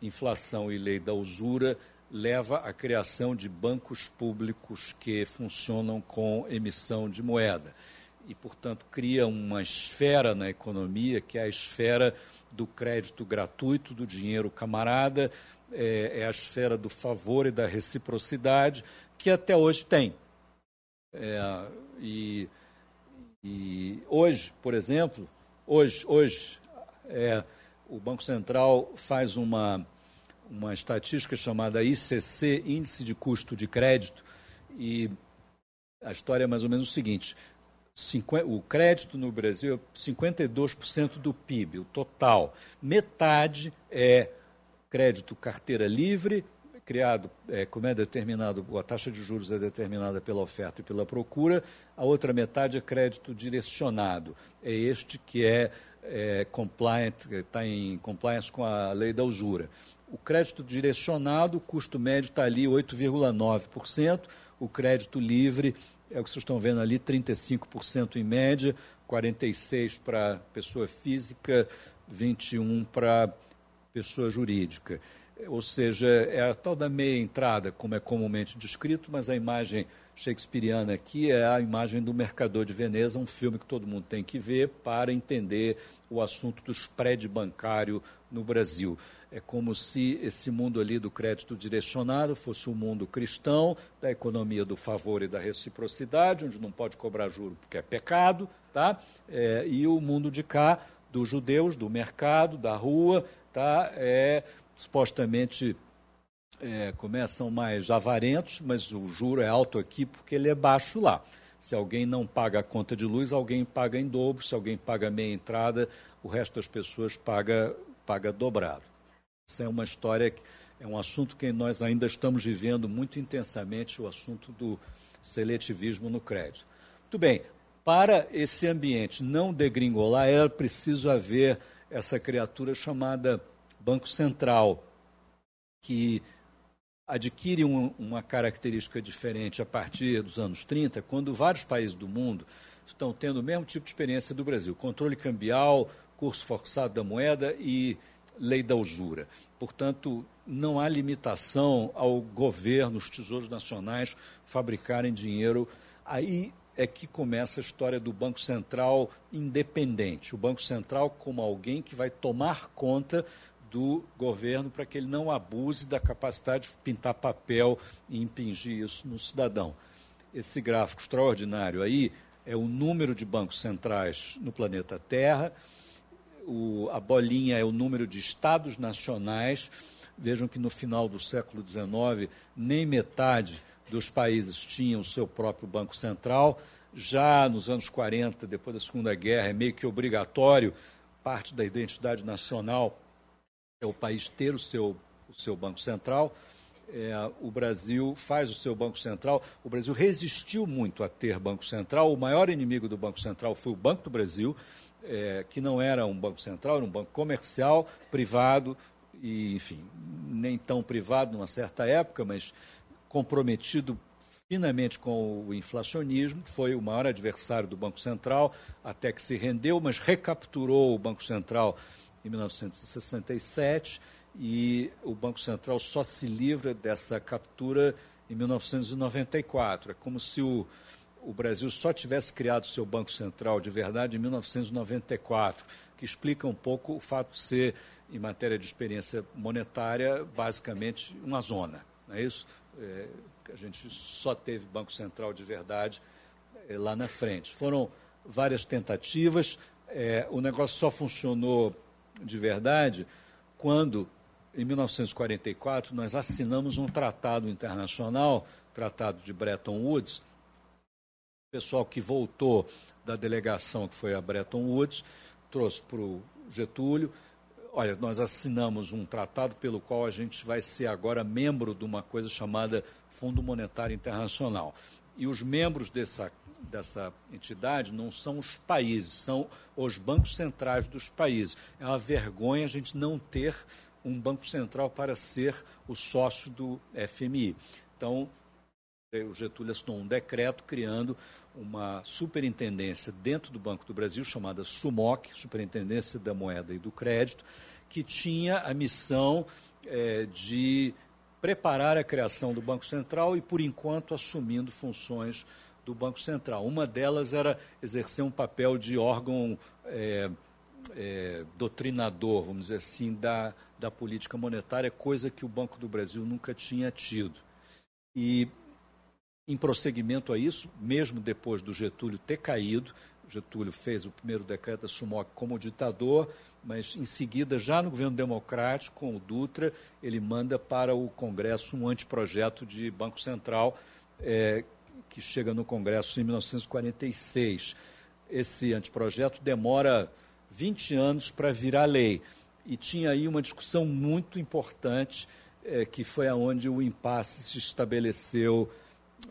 inflação e lei da usura leva à criação de bancos públicos que funcionam com emissão de moeda. E, portanto, cria uma esfera na economia que é a esfera do crédito gratuito, do dinheiro camarada, é, é a esfera do favor e da reciprocidade, que até hoje tem. É, e, e, hoje, por exemplo, hoje, hoje é, o Banco Central faz uma, uma estatística chamada ICC, Índice de Custo de Crédito, e a história é mais ou menos o seguinte: o crédito no Brasil é 52% do PIB, o total. Metade é crédito carteira livre, criado, é, como é determinado, a taxa de juros é determinada pela oferta e pela procura, a outra metade é crédito direcionado. É este que é, é compliant, está em compliance com a lei da usura. O crédito direcionado, o custo médio está ali 8,9%, o crédito livre é o que vocês estão vendo ali, 35% em média, 46% para pessoa física, 21% para pessoa jurídica. Ou seja, é a tal da meia entrada, como é comumente descrito, mas a imagem shakespeariana aqui é a imagem do Mercador de Veneza, um filme que todo mundo tem que ver para entender o assunto do spread bancário no Brasil. É como se esse mundo ali do crédito direcionado fosse o um mundo cristão, da economia do favor e da reciprocidade, onde não pode cobrar juro porque é pecado, tá? É, e o mundo de cá, dos judeus, do mercado, da rua, tá? É supostamente é, começam mais avarentos, mas o juro é alto aqui porque ele é baixo lá. Se alguém não paga a conta de luz, alguém paga em dobro. Se alguém paga meia entrada, o resto das pessoas paga, paga dobrado. Isso é uma história, é um assunto que nós ainda estamos vivendo muito intensamente, o assunto do seletivismo no crédito. Muito bem, para esse ambiente não degringolar, era preciso haver essa criatura chamada Banco Central, que adquire um, uma característica diferente a partir dos anos 30, quando vários países do mundo estão tendo o mesmo tipo de experiência do Brasil: controle cambial, curso forçado da moeda e lei da usura. Portanto, não há limitação ao governo, os tesouros nacionais, fabricarem dinheiro. Aí é que começa a história do Banco Central independente. O Banco Central como alguém que vai tomar conta do governo para que ele não abuse da capacidade de pintar papel e impingir isso no cidadão. Esse gráfico extraordinário aí é o número de bancos centrais no planeta Terra, o, a bolinha é o número de estados nacionais. Vejam que no final do século XIX, nem metade dos países tinham o seu próprio Banco Central. Já nos anos 40, depois da Segunda Guerra, é meio que obrigatório, parte da identidade nacional é o país ter o seu, o seu Banco Central. É, o Brasil faz o seu Banco Central. O Brasil resistiu muito a ter Banco Central. O maior inimigo do Banco Central foi o Banco do Brasil, é, que não era um banco central, era um banco comercial, privado, e, enfim, nem tão privado numa certa época, mas comprometido finamente com o inflacionismo, foi o maior adversário do Banco Central, até que se rendeu, mas recapturou o Banco Central em 1967 e o Banco Central só se livra dessa captura em 1994. É como se o, o Brasil só tivesse criado seu Banco Central de verdade em 1994, que explica um pouco o fato de ser, em matéria de experiência monetária, basicamente uma zona. Não é isso? É, a gente só teve Banco Central de verdade é, lá na frente. Foram várias tentativas, é, o negócio só funcionou de verdade quando, em 1944, nós assinamos um tratado internacional, Tratado de Bretton Woods. O pessoal que voltou da delegação que foi a Bretton Woods trouxe para o Getúlio. Olha, nós assinamos um tratado pelo qual a gente vai ser agora membro de uma coisa chamada Fundo Monetário Internacional. E os membros dessa dessa entidade não são os países, são os bancos centrais dos países. É uma vergonha a gente não ter um banco central para ser o sócio do FMI. Então, o Getúlio assinou um decreto criando uma superintendência dentro do Banco do Brasil, chamada SUMOC, Superintendência da Moeda e do Crédito, que tinha a missão é, de preparar a criação do Banco Central e, por enquanto, assumindo funções do Banco Central. Uma delas era exercer um papel de órgão é, é, doutrinador, vamos dizer assim, da, da política monetária, coisa que o Banco do Brasil nunca tinha tido. E, em prosseguimento a isso, mesmo depois do Getúlio ter caído, Getúlio fez o primeiro decreto Sumoc como ditador, mas em seguida, já no governo democrático, com o Dutra, ele manda para o Congresso um anteprojeto de Banco Central, é, que chega no Congresso em 1946. Esse anteprojeto demora 20 anos para virar lei. E tinha aí uma discussão muito importante, é, que foi aonde o impasse se estabeleceu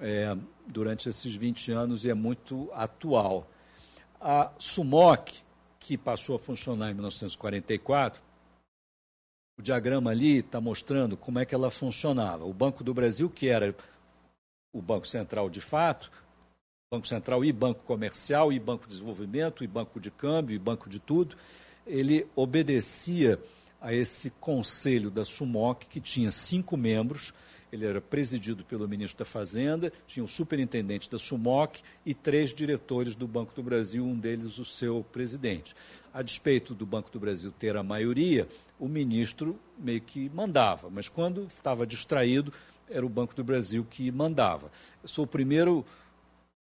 é, durante esses 20 anos e é muito atual. A SUMOC, que passou a funcionar em 1944, o diagrama ali está mostrando como é que ela funcionava. O Banco do Brasil, que era o Banco Central de fato, Banco Central e Banco Comercial, e Banco de Desenvolvimento, e Banco de Câmbio, e Banco de Tudo, ele obedecia a esse conselho da SUMOC, que tinha cinco membros, ele era presidido pelo ministro da Fazenda, tinha o superintendente da SUMOC e três diretores do Banco do Brasil, um deles o seu presidente. A despeito do Banco do Brasil ter a maioria, o ministro meio que mandava, mas quando estava distraído, era o Banco do Brasil que mandava. Eu sou o primeiro,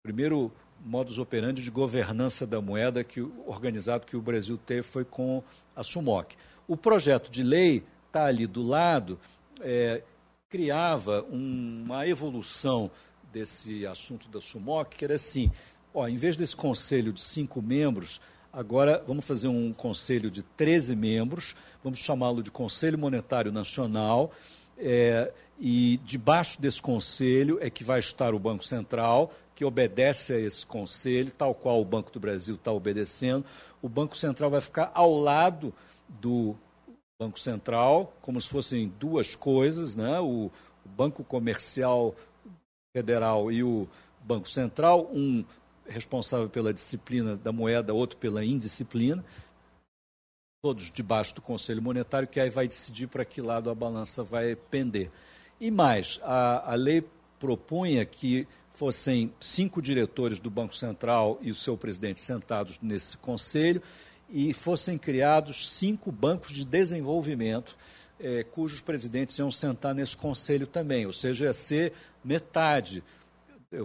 primeiro modus operandi de governança da moeda que organizado que o Brasil teve foi com a SUMOC. O projeto de lei está ali do lado, é, criava uma evolução desse assunto da SUMOC, que era assim, ó, em vez desse conselho de cinco membros, agora vamos fazer um conselho de 13 membros, vamos chamá-lo de Conselho Monetário Nacional, é, e debaixo desse conselho é que vai estar o Banco Central, que obedece a esse conselho, tal qual o Banco do Brasil está obedecendo. O Banco Central vai ficar ao lado do Banco Central, como se fossem duas coisas, né? o, o Banco Comercial Federal e o Banco Central, um responsável pela disciplina da moeda, outro pela indisciplina, todos debaixo do Conselho Monetário, que aí vai decidir para que lado a balança vai pender. E mais, a, a lei propunha que fossem cinco diretores do Banco Central e o seu presidente sentados nesse conselho, e fossem criados cinco bancos de desenvolvimento, eh, cujos presidentes iam sentar nesse conselho também, ou seja, ia ser metade,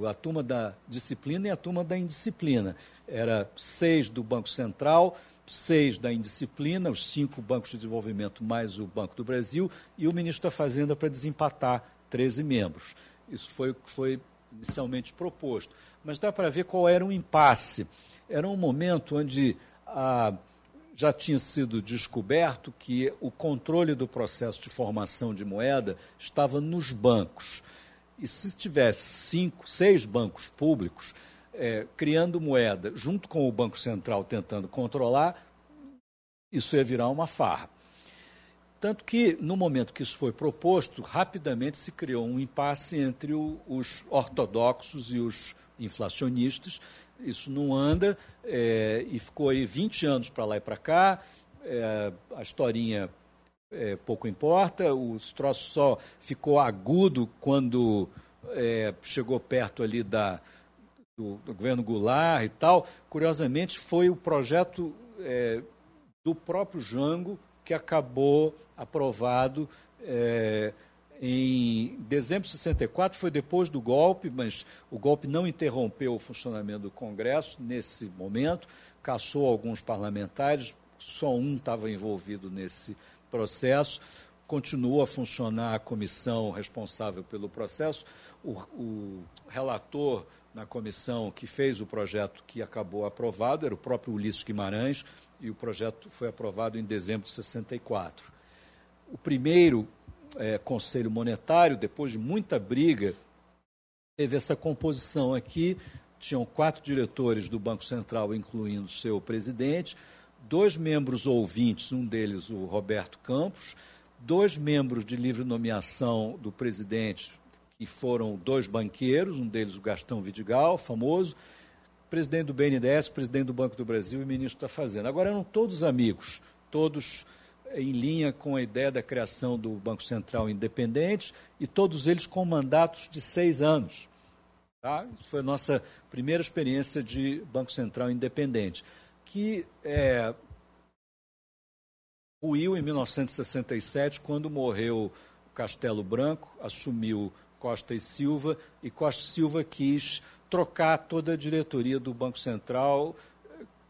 a turma da disciplina e a turma da indisciplina. Era seis do Banco Central, seis da indisciplina, os cinco bancos de desenvolvimento mais o Banco do Brasil, e o ministro da Fazenda para desempatar 13 membros. Isso foi o que foi inicialmente proposto. Mas dá para ver qual era o impasse. Era um momento onde ah, já tinha sido descoberto que o controle do processo de formação de moeda estava nos bancos. E se tivesse cinco, seis bancos públicos é, criando moeda, junto com o Banco Central tentando controlar, isso ia virar uma farra. Tanto que, no momento que isso foi proposto, rapidamente se criou um impasse entre o, os ortodoxos e os inflacionistas, isso não anda, é, e ficou aí 20 anos para lá e para cá, é, a historinha é, pouco importa, o troço só ficou agudo quando é, chegou perto ali da, do, do, governo Goulart e tal. Curiosamente, foi o projeto é, do próprio Jango que acabou aprovado é, em dezembro de 64 foi depois do golpe, mas o golpe não interrompeu o funcionamento do Congresso nesse momento, caçou alguns parlamentares, só um estava envolvido nesse processo. Continuou a funcionar a comissão responsável pelo processo. O, o relator na comissão que fez o projeto que acabou aprovado era o próprio Ulisses Guimarães, e o projeto foi aprovado em dezembro de 64. O primeiro é, Conselho Monetário, depois de muita briga, teve essa composição aqui. Tinham quatro diretores do Banco Central, incluindo seu presidente, dois membros ouvintes, um deles o Roberto Campos, dois membros de livre nomeação do presidente, que foram dois banqueiros, um deles o Gastão Vidigal, famoso, presidente do BNDES, presidente do Banco do Brasil e ministro da Fazenda. Agora eram todos amigos, todos em linha com a ideia da criação do Banco Central independente e todos eles com mandatos de seis anos. Tá? Foi a nossa primeira experiência de Banco Central independente, que é, ruiu em 1967, quando morreu Castelo Branco, assumiu Costa e Silva, e Costa e Silva quis trocar toda a diretoria do Banco Central,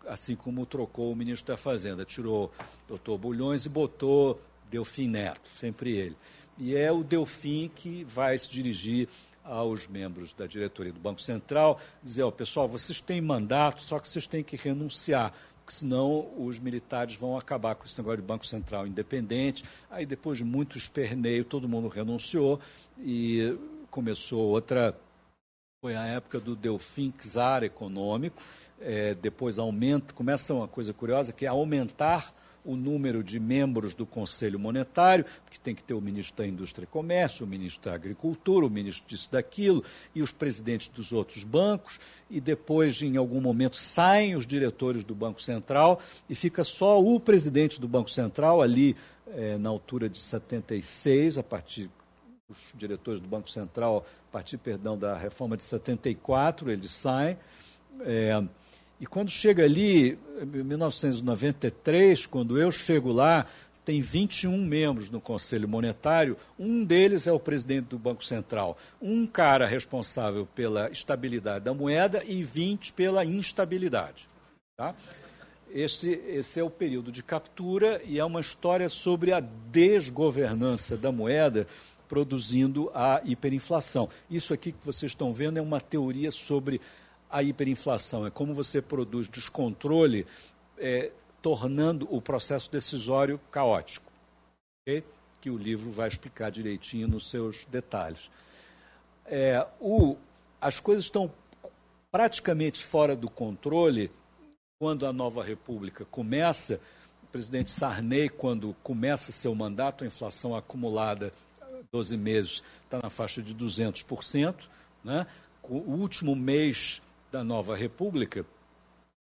assim como trocou o ministro da Fazenda. Tirou doutor Bulhões e botou Delfim Neto, sempre ele. E é o Delfim que vai se dirigir aos membros da diretoria do Banco Central, dizer, ó, pessoal, vocês têm mandato, só que vocês têm que renunciar, porque senão os militares vão acabar com esse negócio de Banco Central independente. Aí, depois de muito esperneio, todo mundo renunciou e começou outra foi a época do Delfim Czar econômico, é, depois aumenta, começa uma coisa curiosa, que é aumentar o número de membros do Conselho Monetário, porque tem que ter o ministro da Indústria e Comércio, o ministro da Agricultura, o ministro disso daquilo, e os presidentes dos outros bancos, e depois, em algum momento, saem os diretores do Banco Central e fica só o presidente do Banco Central ali é, na altura de 76, a partir os diretores do Banco Central, a partir, perdão, da reforma de 74, eles saem. É, e quando chega ali, em 1993, quando eu chego lá, tem 21 membros no Conselho Monetário, um deles é o presidente do Banco Central, um cara responsável pela estabilidade da moeda e 20 pela instabilidade. Tá? Esse, esse é o período de captura e é uma história sobre a desgovernança da moeda produzindo a hiperinflação. Isso aqui que vocês estão vendo é uma teoria sobre a hiperinflação. É como você produz descontrole, é, tornando o processo decisório caótico. Okay? Que o livro vai explicar direitinho nos seus detalhes. É, o, as coisas estão praticamente fora do controle quando a nova república começa. O presidente Sarney, quando começa seu mandato, a inflação acumulada 12 meses está na faixa de 200%. Né? O último mês da nova República,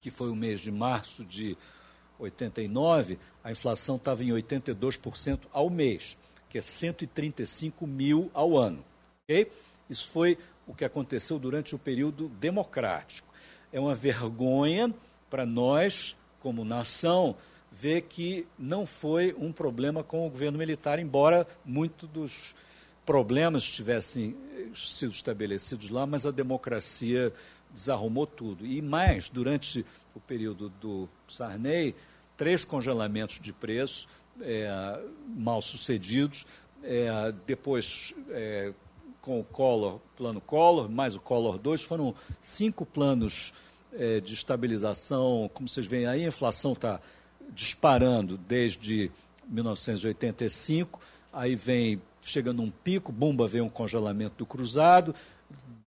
que foi o mês de março de 89, a inflação estava em 82% ao mês, que é 135 mil ao ano. Okay? Isso foi o que aconteceu durante o período democrático. É uma vergonha para nós, como nação, vê que não foi um problema com o governo militar, embora muito dos problemas tivessem sido estabelecidos lá, mas a democracia desarrumou tudo. E mais, durante o período do Sarney, três congelamentos de preço é, mal sucedidos, é, depois é, com o Collor, plano Collor, mais o Collor 2, foram cinco planos é, de estabilização. Como vocês veem aí, a inflação está disparando desde 1985, aí vem chegando um pico, bumba, vem um congelamento do cruzado,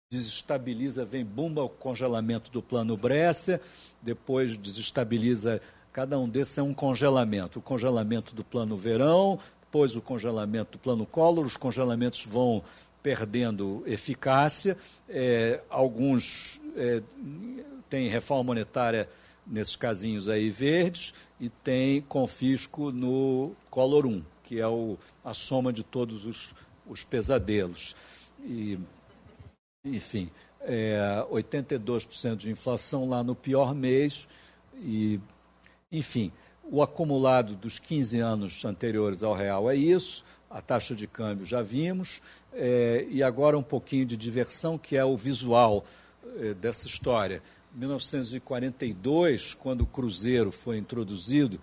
desestabiliza, vem bumba, o congelamento do plano Brescia, depois desestabiliza, cada um desses é um congelamento, o congelamento do plano verão, depois o congelamento do plano Collor, os congelamentos vão perdendo eficácia, é, alguns é, têm reforma monetária nesses casinhos aí verdes, e tem confisco no Color 1, que é o, a soma de todos os, os pesadelos. E, enfim, é, 82% de inflação lá no pior mês, e, enfim, o acumulado dos 15 anos anteriores ao real é isso, a taxa de câmbio já vimos, é, e agora um pouquinho de diversão, que é o visual é, dessa história. 1942, quando o Cruzeiro foi introduzido,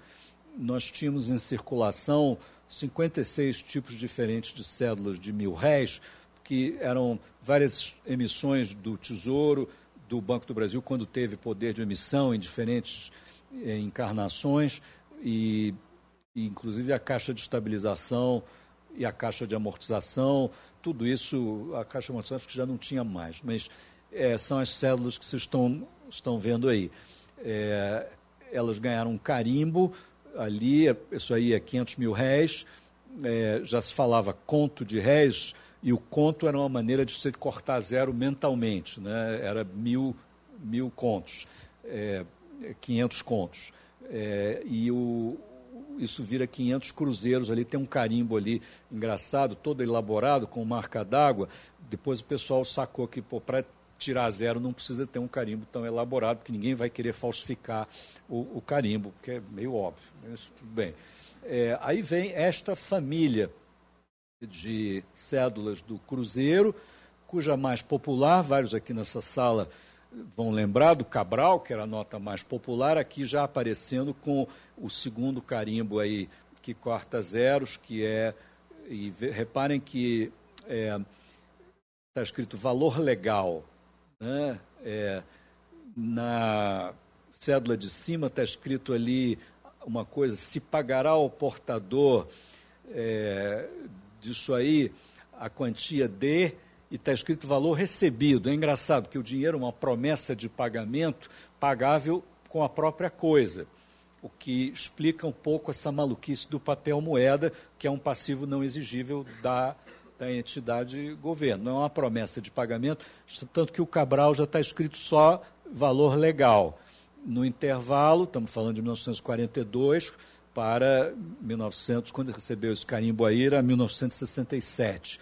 nós tínhamos em circulação 56 tipos diferentes de cédulas de mil réis, que eram várias emissões do Tesouro, do Banco do Brasil, quando teve poder de emissão em diferentes eh, encarnações, e, e inclusive a Caixa de Estabilização e a Caixa de Amortização, tudo isso, a Caixa de Amortização acho que já não tinha mais, mas é, são as células que vocês estão, estão vendo aí. É, elas ganharam um carimbo ali, isso aí é 500 mil réis, é, já se falava conto de réis, e o conto era uma maneira de você cortar zero mentalmente, né? era mil, mil contos, é, 500 contos. É, e o, isso vira 500 cruzeiros ali, tem um carimbo ali engraçado, todo elaborado, com marca d'água. Depois o pessoal sacou que, para tirar zero não precisa ter um carimbo tão elaborado, porque ninguém vai querer falsificar o, o carimbo, porque é meio óbvio. Mas tudo bem. É, aí vem esta família de cédulas do Cruzeiro, cuja mais popular, vários aqui nessa sala vão lembrar do Cabral, que era a nota mais popular, aqui já aparecendo com o segundo carimbo aí que corta zeros, que é e reparem que está é, tá escrito valor legal, né? É, na cédula de cima está escrito ali uma coisa, se pagará ao portador é, disso aí a quantia de e está escrito valor recebido. É engraçado que o dinheiro é uma promessa de pagamento pagável com a própria coisa, o que explica um pouco essa maluquice do papel moeda, que é um passivo não exigível da, da entidade governo. Não é uma promessa de pagamento, tanto que o Cabral já está escrito só valor legal. No intervalo, estamos falando de 1942 para 1900, quando recebeu esse carimbo aí, era 1967.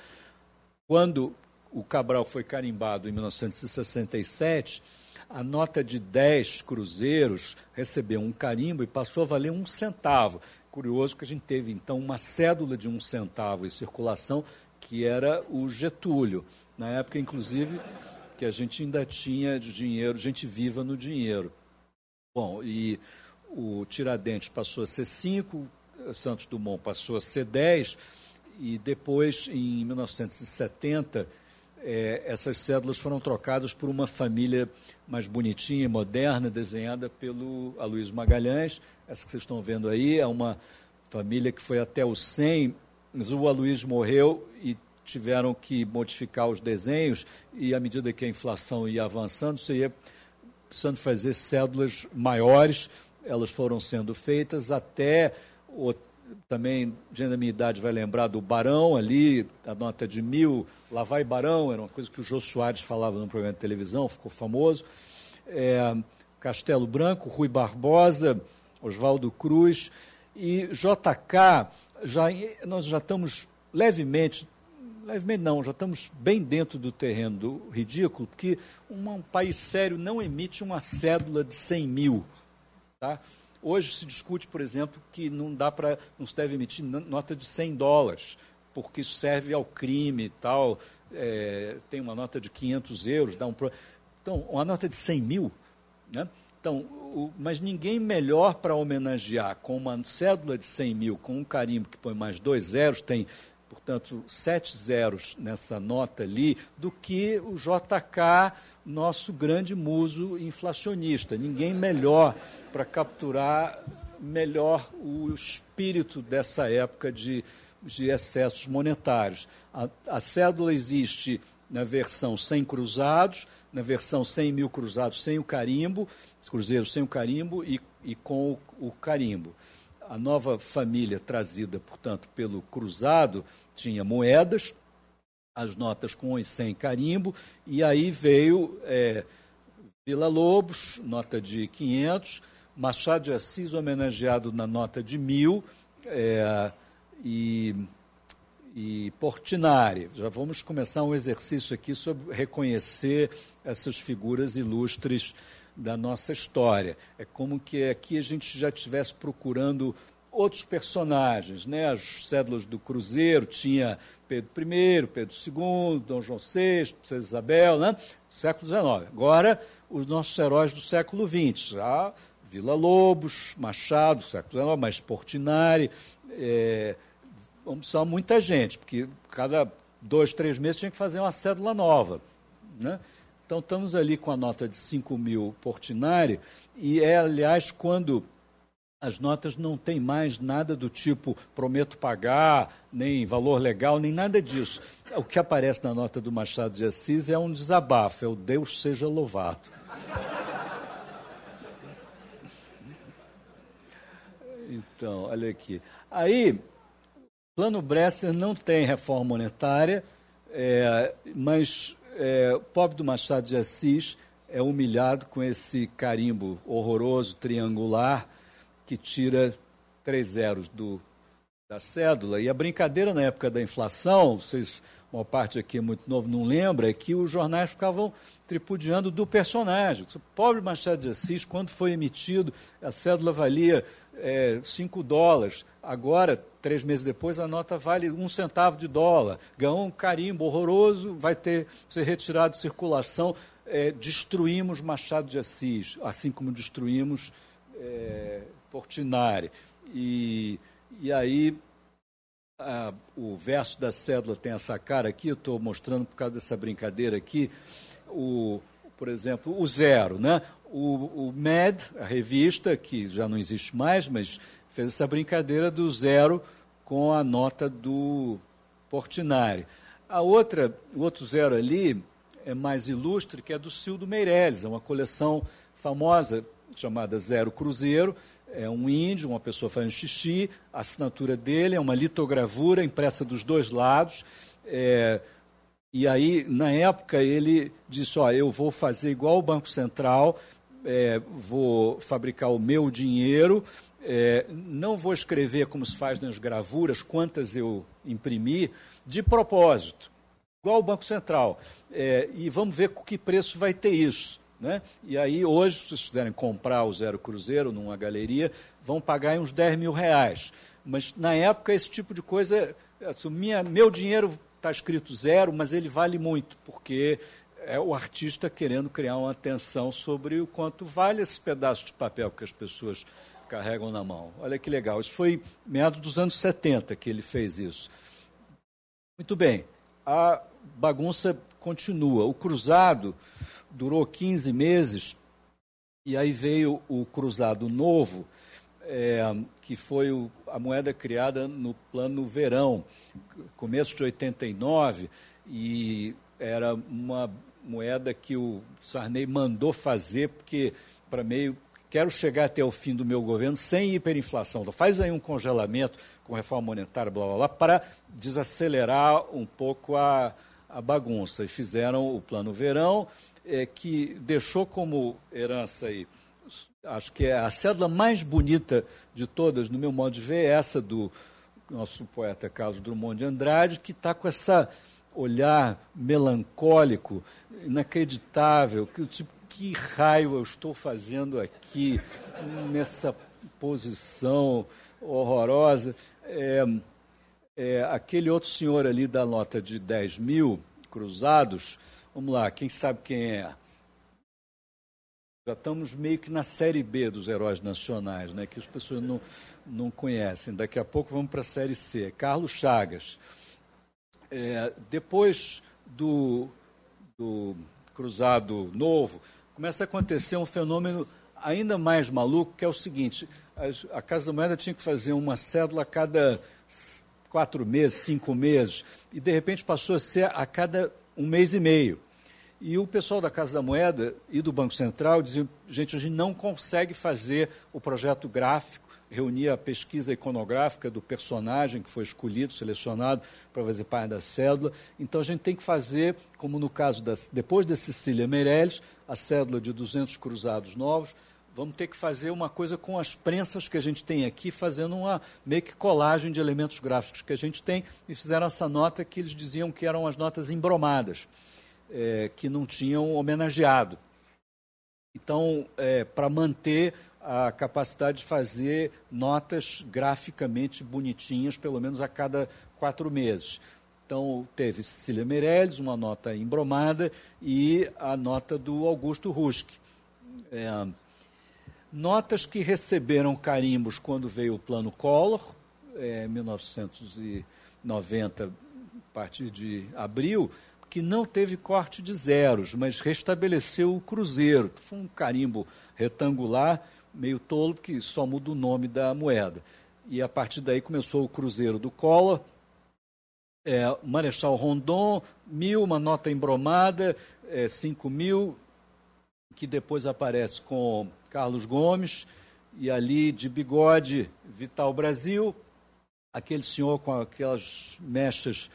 Quando o Cabral foi carimbado em 1967, a nota de 10 cruzeiros recebeu um carimbo e passou a valer um centavo. Curioso que a gente teve, então, uma cédula de um centavo em circulação, que era o Getúlio. Na época, inclusive, que a gente ainda tinha de dinheiro, gente viva no dinheiro. Bom, e o Tiradentes passou a ser 5, Santos Dumont passou a ser 10, e depois, em 1970, é, essas cédulas foram trocadas por uma família mais bonitinha, moderna, desenhada pelo Aloysio Magalhães. Essa que vocês estão vendo aí é uma família que foi até o 100, mas o Aloysio morreu e tiveram que modificar os desenhos e à medida que a inflação ia avançando, você ia precisando fazer cédulas maiores, elas foram sendo feitas até o também, gente da minha idade vai lembrar do Barão ali, a nota de mil, lá vai Barão, era uma coisa que o Jô Soares falava no programa de televisão, ficou famoso. É, Castelo Branco, Rui Barbosa, Oswaldo Cruz e JK, já, nós já estamos levemente, levemente não, já estamos bem dentro do terreno do ridículo, porque um, um país sério não emite uma cédula de 100 mil, tá? Hoje se discute, por exemplo, que não dá para, não se deve emitir nota de 100 dólares, porque isso serve ao crime e tal. É, tem uma nota de 500 euros, dá um pro... então uma nota de 100 mil, né? Então, o, mas ninguém melhor para homenagear com uma cédula de 100 mil, com um carimbo que põe mais dois zeros, tem portanto, sete zeros nessa nota ali, do que o JK, nosso grande muso inflacionista. Ninguém melhor para capturar melhor o espírito dessa época de, de excessos monetários. A, a cédula existe na versão sem cruzados, na versão 100 mil cruzados sem o carimbo, cruzeiros sem o carimbo e, e com o, o carimbo. A nova família trazida, portanto, pelo cruzado, tinha moedas, as notas com e sem carimbo, e aí veio é, Vila Lobos, nota de 500, Machado de Assis homenageado na nota de mil, é, e, e Portinari. Já vamos começar um exercício aqui sobre reconhecer essas figuras ilustres da nossa história. É como que aqui a gente já estivesse procurando outros personagens, né? As cédulas do Cruzeiro tinha Pedro I, Pedro II, Dom João VI, Princesa Isabel, né? Século XIX. Agora, os nossos heróis do século XX, a Vila Lobos, Machado, século XIX, mas Portinari, é, vamos precisar muita gente, porque cada dois, três meses tinha que fazer uma cédula nova, né? Então, estamos ali com a nota de 5 mil Portinari, e é, aliás, quando as notas não têm mais nada do tipo prometo pagar, nem valor legal, nem nada disso. O que aparece na nota do Machado de Assis é um desabafo, é o Deus seja louvado. Então, olha aqui. Aí, plano Bresser não tem reforma monetária, é, mas é, o pobre do Machado de Assis é humilhado com esse carimbo horroroso, triangular, que tira três zeros do, da cédula. E a brincadeira na época da inflação, vocês, uma parte aqui é muito novo não lembra, é que os jornais ficavam tripudiando do personagem. O pobre Machado de Assis, quando foi emitido, a cédula valia é, 5 dólares. Agora, três meses depois, a nota vale um centavo de dólar. Ganhou um carimbo horroroso, vai ter ser retirado de circulação. É, destruímos Machado de Assis, assim como destruímos é, Portinari. E, e aí a, o verso da cédula tem essa cara aqui, eu estou mostrando por causa dessa brincadeira aqui, o, por exemplo, o zero, né? O, o MED, a revista, que já não existe mais, mas fez essa brincadeira do zero com a nota do Portinari. A outra, o outro zero ali é mais ilustre, que é do Cildo Meirelles, é uma coleção famosa chamada Zero Cruzeiro, é um índio, uma pessoa fazendo xixi, a assinatura dele é uma litogravura impressa dos dois lados. É, e aí, na época, ele disse: Ó, eu vou fazer igual o Banco Central, é, vou fabricar o meu dinheiro, é, não vou escrever como se faz nas gravuras, quantas eu imprimi, de propósito, igual o Banco Central. É, e vamos ver com que preço vai ter isso. Né? E aí, hoje, se vocês quiserem comprar o Zero Cruzeiro numa galeria, vão pagar uns 10 mil reais. Mas, na época, esse tipo de coisa, assim, minha, meu dinheiro está escrito zero, mas ele vale muito, porque é o artista querendo criar uma atenção sobre o quanto vale esse pedaço de papel que as pessoas carregam na mão. Olha que legal. Isso foi meados dos anos 70 que ele fez isso. Muito bem. A bagunça continua. O cruzado durou 15 meses, e aí veio o cruzado novo, é, que foi o, a moeda criada no plano verão, começo de 89, e era uma moeda que o Sarney mandou fazer, porque para meio quero chegar até o fim do meu governo sem hiperinflação. Então, faz aí um congelamento com reforma monetária, blá blá blá, para desacelerar um pouco a, a bagunça. E fizeram o plano verão, é, que deixou como herança aí, acho que é a cédula mais bonita de todas, no meu modo de ver, é essa do nosso poeta Carlos Drummond de Andrade, que está com essa olhar melancólico, inacreditável, que tipo, que raio eu estou fazendo aqui nessa posição horrorosa. É, é, aquele outro senhor ali da nota de 10 mil cruzados, Vamos lá, quem sabe quem é? Já estamos meio que na série B dos heróis nacionais, né, que as pessoas não, não conhecem. Daqui a pouco vamos para a série C. Carlos Chagas. É, depois do, do Cruzado Novo, começa a acontecer um fenômeno ainda mais maluco, que é o seguinte: a, Casa da Moeda tinha que fazer uma cédula a cada quatro meses, cinco meses, e de repente passou a ser a cada um mês e meio. E o pessoal da Casa da Moeda e do Banco Central dizia, gente, a gente não consegue fazer o projeto gráfico, reunir a pesquisa iconográfica do personagem que foi escolhido, selecionado para fazer parte da cédula. Então a gente tem que fazer, como no caso, da, depois da Cecília Meirelles, a cédula de 200 cruzados novos, vamos ter que fazer uma coisa com as prensas que a gente tem aqui, fazendo uma meio que colagem de elementos gráficos que a gente tem, e fizeram essa nota que eles diziam que eram as notas embromadas, é, que não tinham homenageado. Então, é, para manter a capacidade de fazer notas graficamente bonitinhas, pelo menos a cada quatro meses. Então, teve Cecília Meirelles, uma nota embromada, e a nota do Augusto Rusk. É, Notas que receberam carimbos quando veio o Plano Collor, é, 1990, a partir de abril, que não teve corte de zeros, mas restabeleceu o cruzeiro. Foi um carimbo retangular, meio tolo, que só muda o nome da moeda. E a partir daí começou o cruzeiro do Collor, é, Marechal Rondon, mil, uma nota embromada, é, cinco mil, que depois aparece com Carlos Gomes, e ali de bigode, Vital Brasil, aquele senhor com aquelas mechas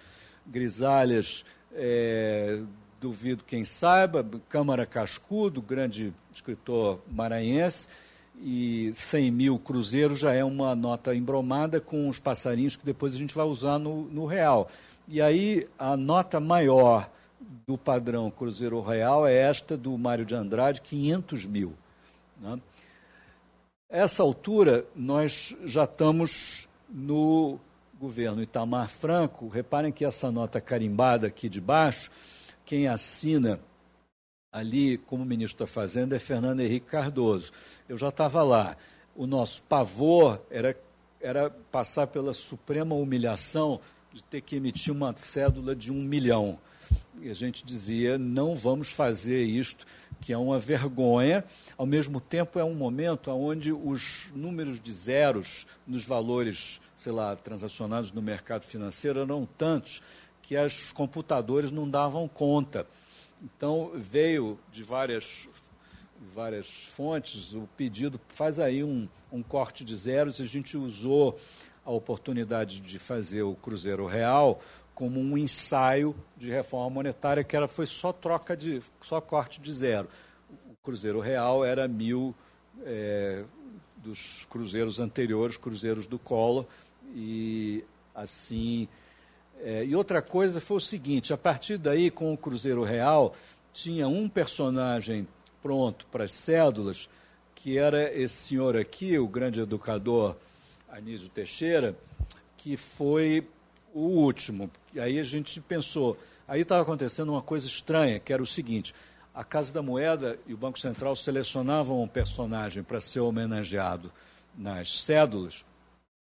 grisalhas, é, duvido quem saiba, Câmara Cascudo, grande escritor maranhense, e 100 mil cruzeiros já é uma nota embromada com os passarinhos que depois a gente vai usar no, no real. E aí a nota maior do padrão Cruzeiro Real é esta do Mário de Andrade, 500 mil. Né? Essa altura, nós já estamos no governo Itamar Franco. Reparem que essa nota carimbada aqui de baixo, quem assina ali como ministro da Fazenda é Fernando Henrique Cardoso. Eu já estava lá. O nosso pavor era, era passar pela suprema humilhação de ter que emitir uma cédula de um milhão. E a gente dizia: não vamos fazer isto, que é uma vergonha. Ao mesmo tempo, é um momento onde os números de zeros nos valores, sei lá, transacionados no mercado financeiro eram tantos que os computadores não davam conta. Então, veio de várias, várias fontes o pedido, faz aí um, um corte de zeros, a gente usou a oportunidade de fazer o Cruzeiro Real como um ensaio de reforma monetária, que era, foi só troca de, só corte de zero. O Cruzeiro Real era mil é, dos cruzeiros anteriores, cruzeiros do Collor, e assim é, e outra coisa foi o seguinte: a partir daí, com o Cruzeiro Real, tinha um personagem pronto para as cédulas, que era esse senhor aqui, o grande educador Anísio Teixeira, que foi o último. E aí a gente pensou, aí estava acontecendo uma coisa estranha, que era o seguinte: a Casa da Moeda e o Banco Central selecionavam um personagem para ser homenageado nas cédulas,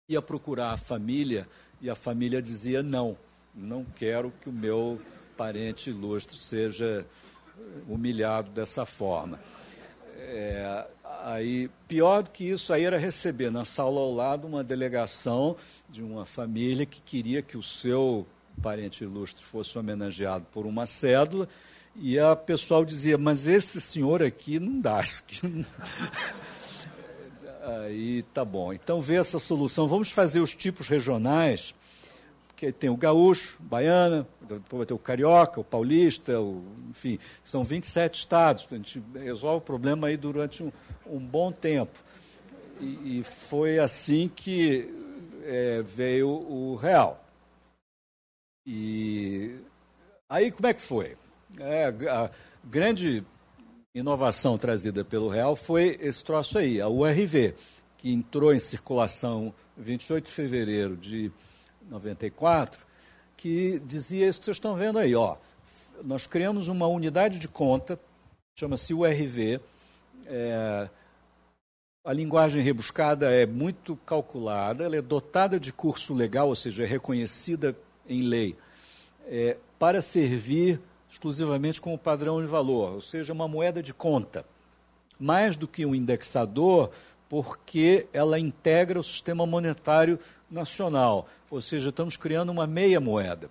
ia procurar a família e a família dizia não, não quero que o meu parente ilustre seja humilhado dessa forma. É, aí, pior do que isso aí era receber na sala ao lado uma delegação de uma família que queria que o seu parente ilustre fosse homenageado por uma cédula e a pessoal dizia, mas esse senhor aqui não dá, isso aqui não... <laughs> Aí tá bom. Então vê essa solução. Vamos fazer os tipos regionais, que tem o gaúcho, baiana, depois vai ter o carioca, o paulista, o, enfim, são 27 estados. A gente resolve o problema aí durante um, um bom tempo. E, e, foi assim que é, veio o real. E aí como é que foi? É, a grande inovação trazida pelo Real foi esse troço aí, a URV, que entrou em circulação 28 de fevereiro de 94, que dizia isso que vocês estão vendo aí. Ó, nós criamos uma unidade de conta, chama-se URV. É, a linguagem rebuscada é muito calculada, ela é dotada de curso legal, ou seja, é reconhecida em lei, é, para servir exclusivamente como padrão de valor, ou seja, uma moeda de conta. Mais do que um indexador, porque ela integra o sistema monetário nacional, ou seja, estamos criando uma meia moeda,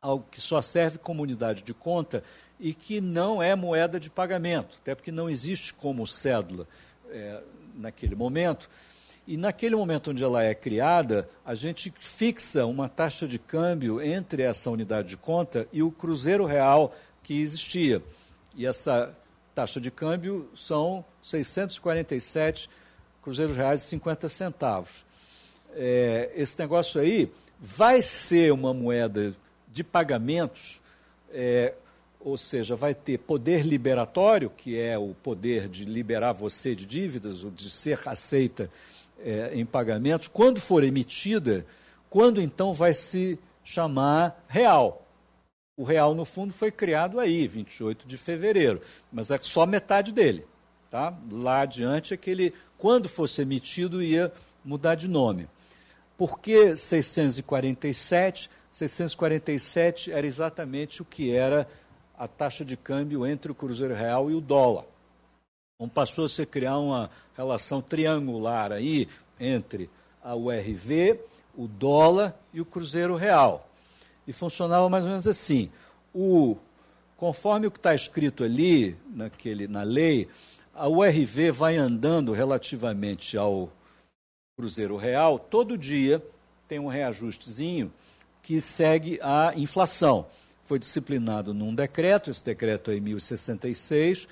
algo que só serve como unidade de conta e que não é moeda de pagamento, até porque não existe como cédula é, naquele momento. E naquele momento onde ela é criada, a gente fixa uma taxa de câmbio entre essa unidade de conta e o cruzeiro real que existia. E essa taxa de câmbio são 647 cruzeiros reais e 50 centavos. É, esse negócio aí vai ser uma moeda de pagamentos, é, ou seja, vai ter poder liberatório, que é o poder de liberar você de dívidas, ou de ser aceita é, em pagamentos, quando for emitida, quando então vai se chamar real. O real, no fundo, foi criado aí, 28 de fevereiro, mas é só metade dele. Tá? Lá adiante é que ele, quando fosse emitido, ia mudar de nome. Por que 647? 647 era exatamente o que era a taxa de câmbio entre o Cruzeiro Real e o dólar. Então passou a se criar uma relação triangular aí entre a URV, o dólar e o Cruzeiro Real. E funcionava mais ou menos assim. O, conforme o que está escrito ali naquele, na lei, a URV vai andando relativamente ao Cruzeiro Real, todo dia tem um reajustezinho que segue a inflação. Foi disciplinado num decreto, esse decreto é em 1066,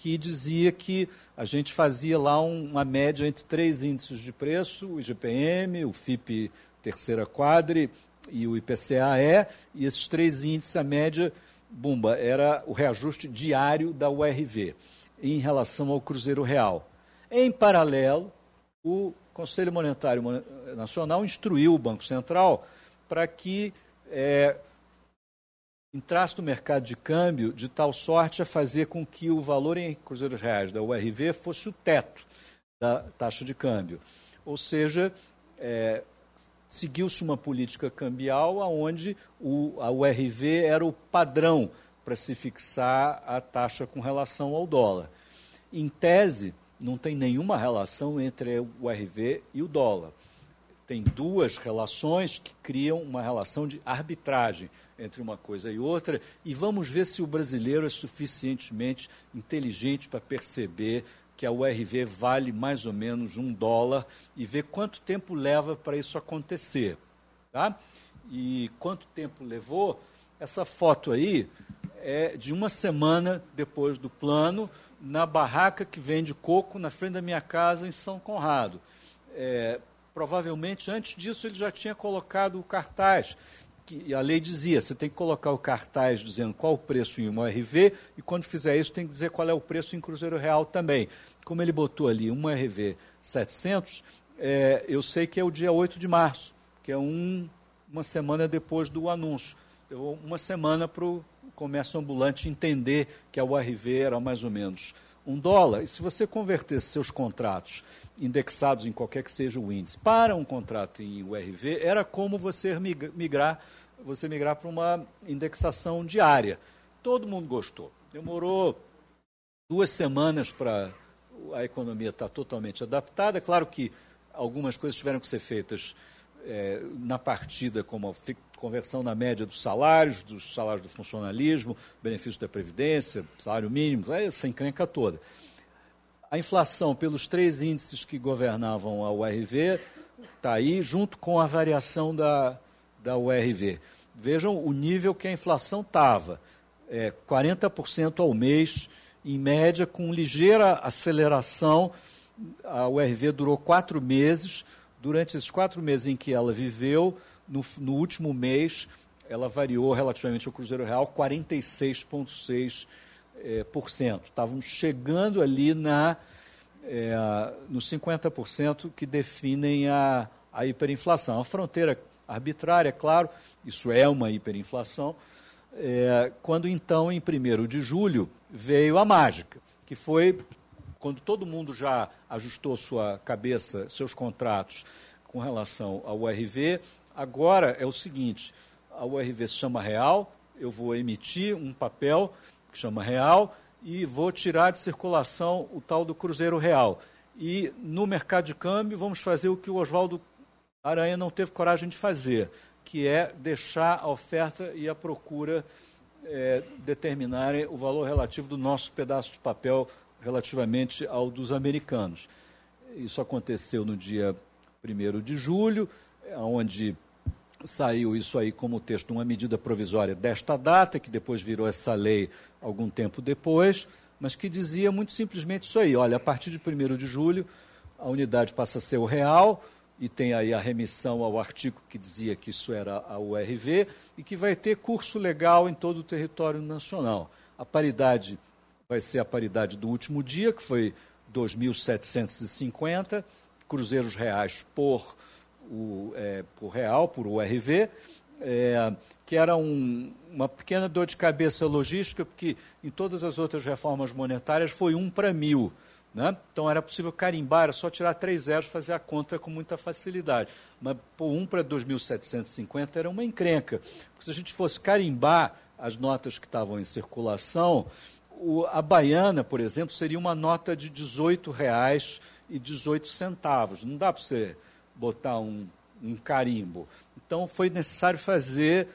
que dizia que a gente fazia lá uma média entre três índices de preço, o IGPM, o FIP terceira quadre e o IPCA-E, e esses três índices, a média, bumba, era o reajuste diário da URV em relação ao Cruzeiro Real. Em paralelo, o Conselho Monetário Nacional instruiu o Banco Central para que é, entrasse no mercado de câmbio de tal sorte a fazer com que o valor em cruzeiros reais da URV fosse o teto da taxa de câmbio. Ou seja, é, seguiu-se uma política cambial onde a URV era o padrão para se fixar a taxa com relação ao dólar. Em tese, não tem nenhuma relação entre o URV e o dólar. Tem duas relações que criam uma relação de arbitragem entre uma coisa e outra, e vamos ver se o brasileiro é suficientemente inteligente para perceber que a URV vale mais ou menos um dólar e ver quanto tempo leva para isso acontecer. Tá? E quanto tempo levou? Essa foto aí é de uma semana depois do plano, na barraca que vende coco na frente da minha casa em São Conrado. É, provavelmente antes disso ele já tinha colocado o cartaz que a lei dizia, você tem que colocar o cartaz dizendo qual o preço em uma RV e quando fizer isso tem que dizer qual é o preço em Cruzeiro Real também. Como ele botou ali uma RV 700, é, eu sei que é o dia 8 de março, que é um, uma semana depois do anúncio. Uma semana para o comércio ambulante entender que a URV era mais ou menos um dólar. E se você convertesse seus contratos indexados em qualquer que seja o índice para um contrato em URV, era como você migrar você migrar para uma indexação diária. Todo mundo gostou. Demorou duas semanas para a economia estar totalmente adaptada. Claro que algumas coisas tiveram que ser feitas é, na partida, como conversão na média dos salários, dos salários do funcionalismo, benefício da Previdência, salário mínimo, essa encrenca toda. A inflação, pelos três índices que governavam a URV, está aí, junto com a variação da, da URV. Vejam o nível que a inflação estava, é, 40% ao mês, em média, com ligeira aceleração. A URV durou quatro meses. Durante esses quatro meses em que ela viveu, no, no último mês, ela variou relativamente ao Cruzeiro Real 46,6%. É. Estávamos chegando ali na, é, nos 50% que definem a, a hiperinflação. A fronteira arbitrária, claro, isso é uma hiperinflação, é, quando então, em 1 de julho, veio a mágica, que foi quando todo mundo já ajustou sua cabeça, seus contratos com relação ao URV, agora é o seguinte, a URV se chama real, eu vou emitir um papel que chama real e vou tirar de circulação o tal do cruzeiro real. E no mercado de câmbio vamos fazer o que o Oswaldo Aranha não teve coragem de fazer, que é deixar a oferta e a procura é, determinarem o valor relativo do nosso pedaço de papel relativamente ao dos americanos. Isso aconteceu no dia 1 de julho, onde saiu isso aí como texto, uma medida provisória desta data, que depois virou essa lei algum tempo depois, mas que dizia muito simplesmente isso aí: olha, a partir de 1 de julho, a unidade passa a ser o real, e tem aí a remissão ao artigo que dizia que isso era a URV, e que vai ter curso legal em todo o território nacional. A paridade vai ser a paridade do último dia, que foi 2.750 cruzeiros reais por, o, é, por real, por URV, é, que era um, uma pequena dor de cabeça logística, porque em todas as outras reformas monetárias foi um para mil. Né? Então era possível carimbar, era só tirar três zeros e fazer a conta com muita facilidade. Mas por um para 2.750 era uma encrenca. Porque se a gente fosse carimbar as notas que estavam em circulação, o, a baiana, por exemplo, seria uma nota de R$ 18,18. Não dá para você botar um, um carimbo. Então foi necessário fazer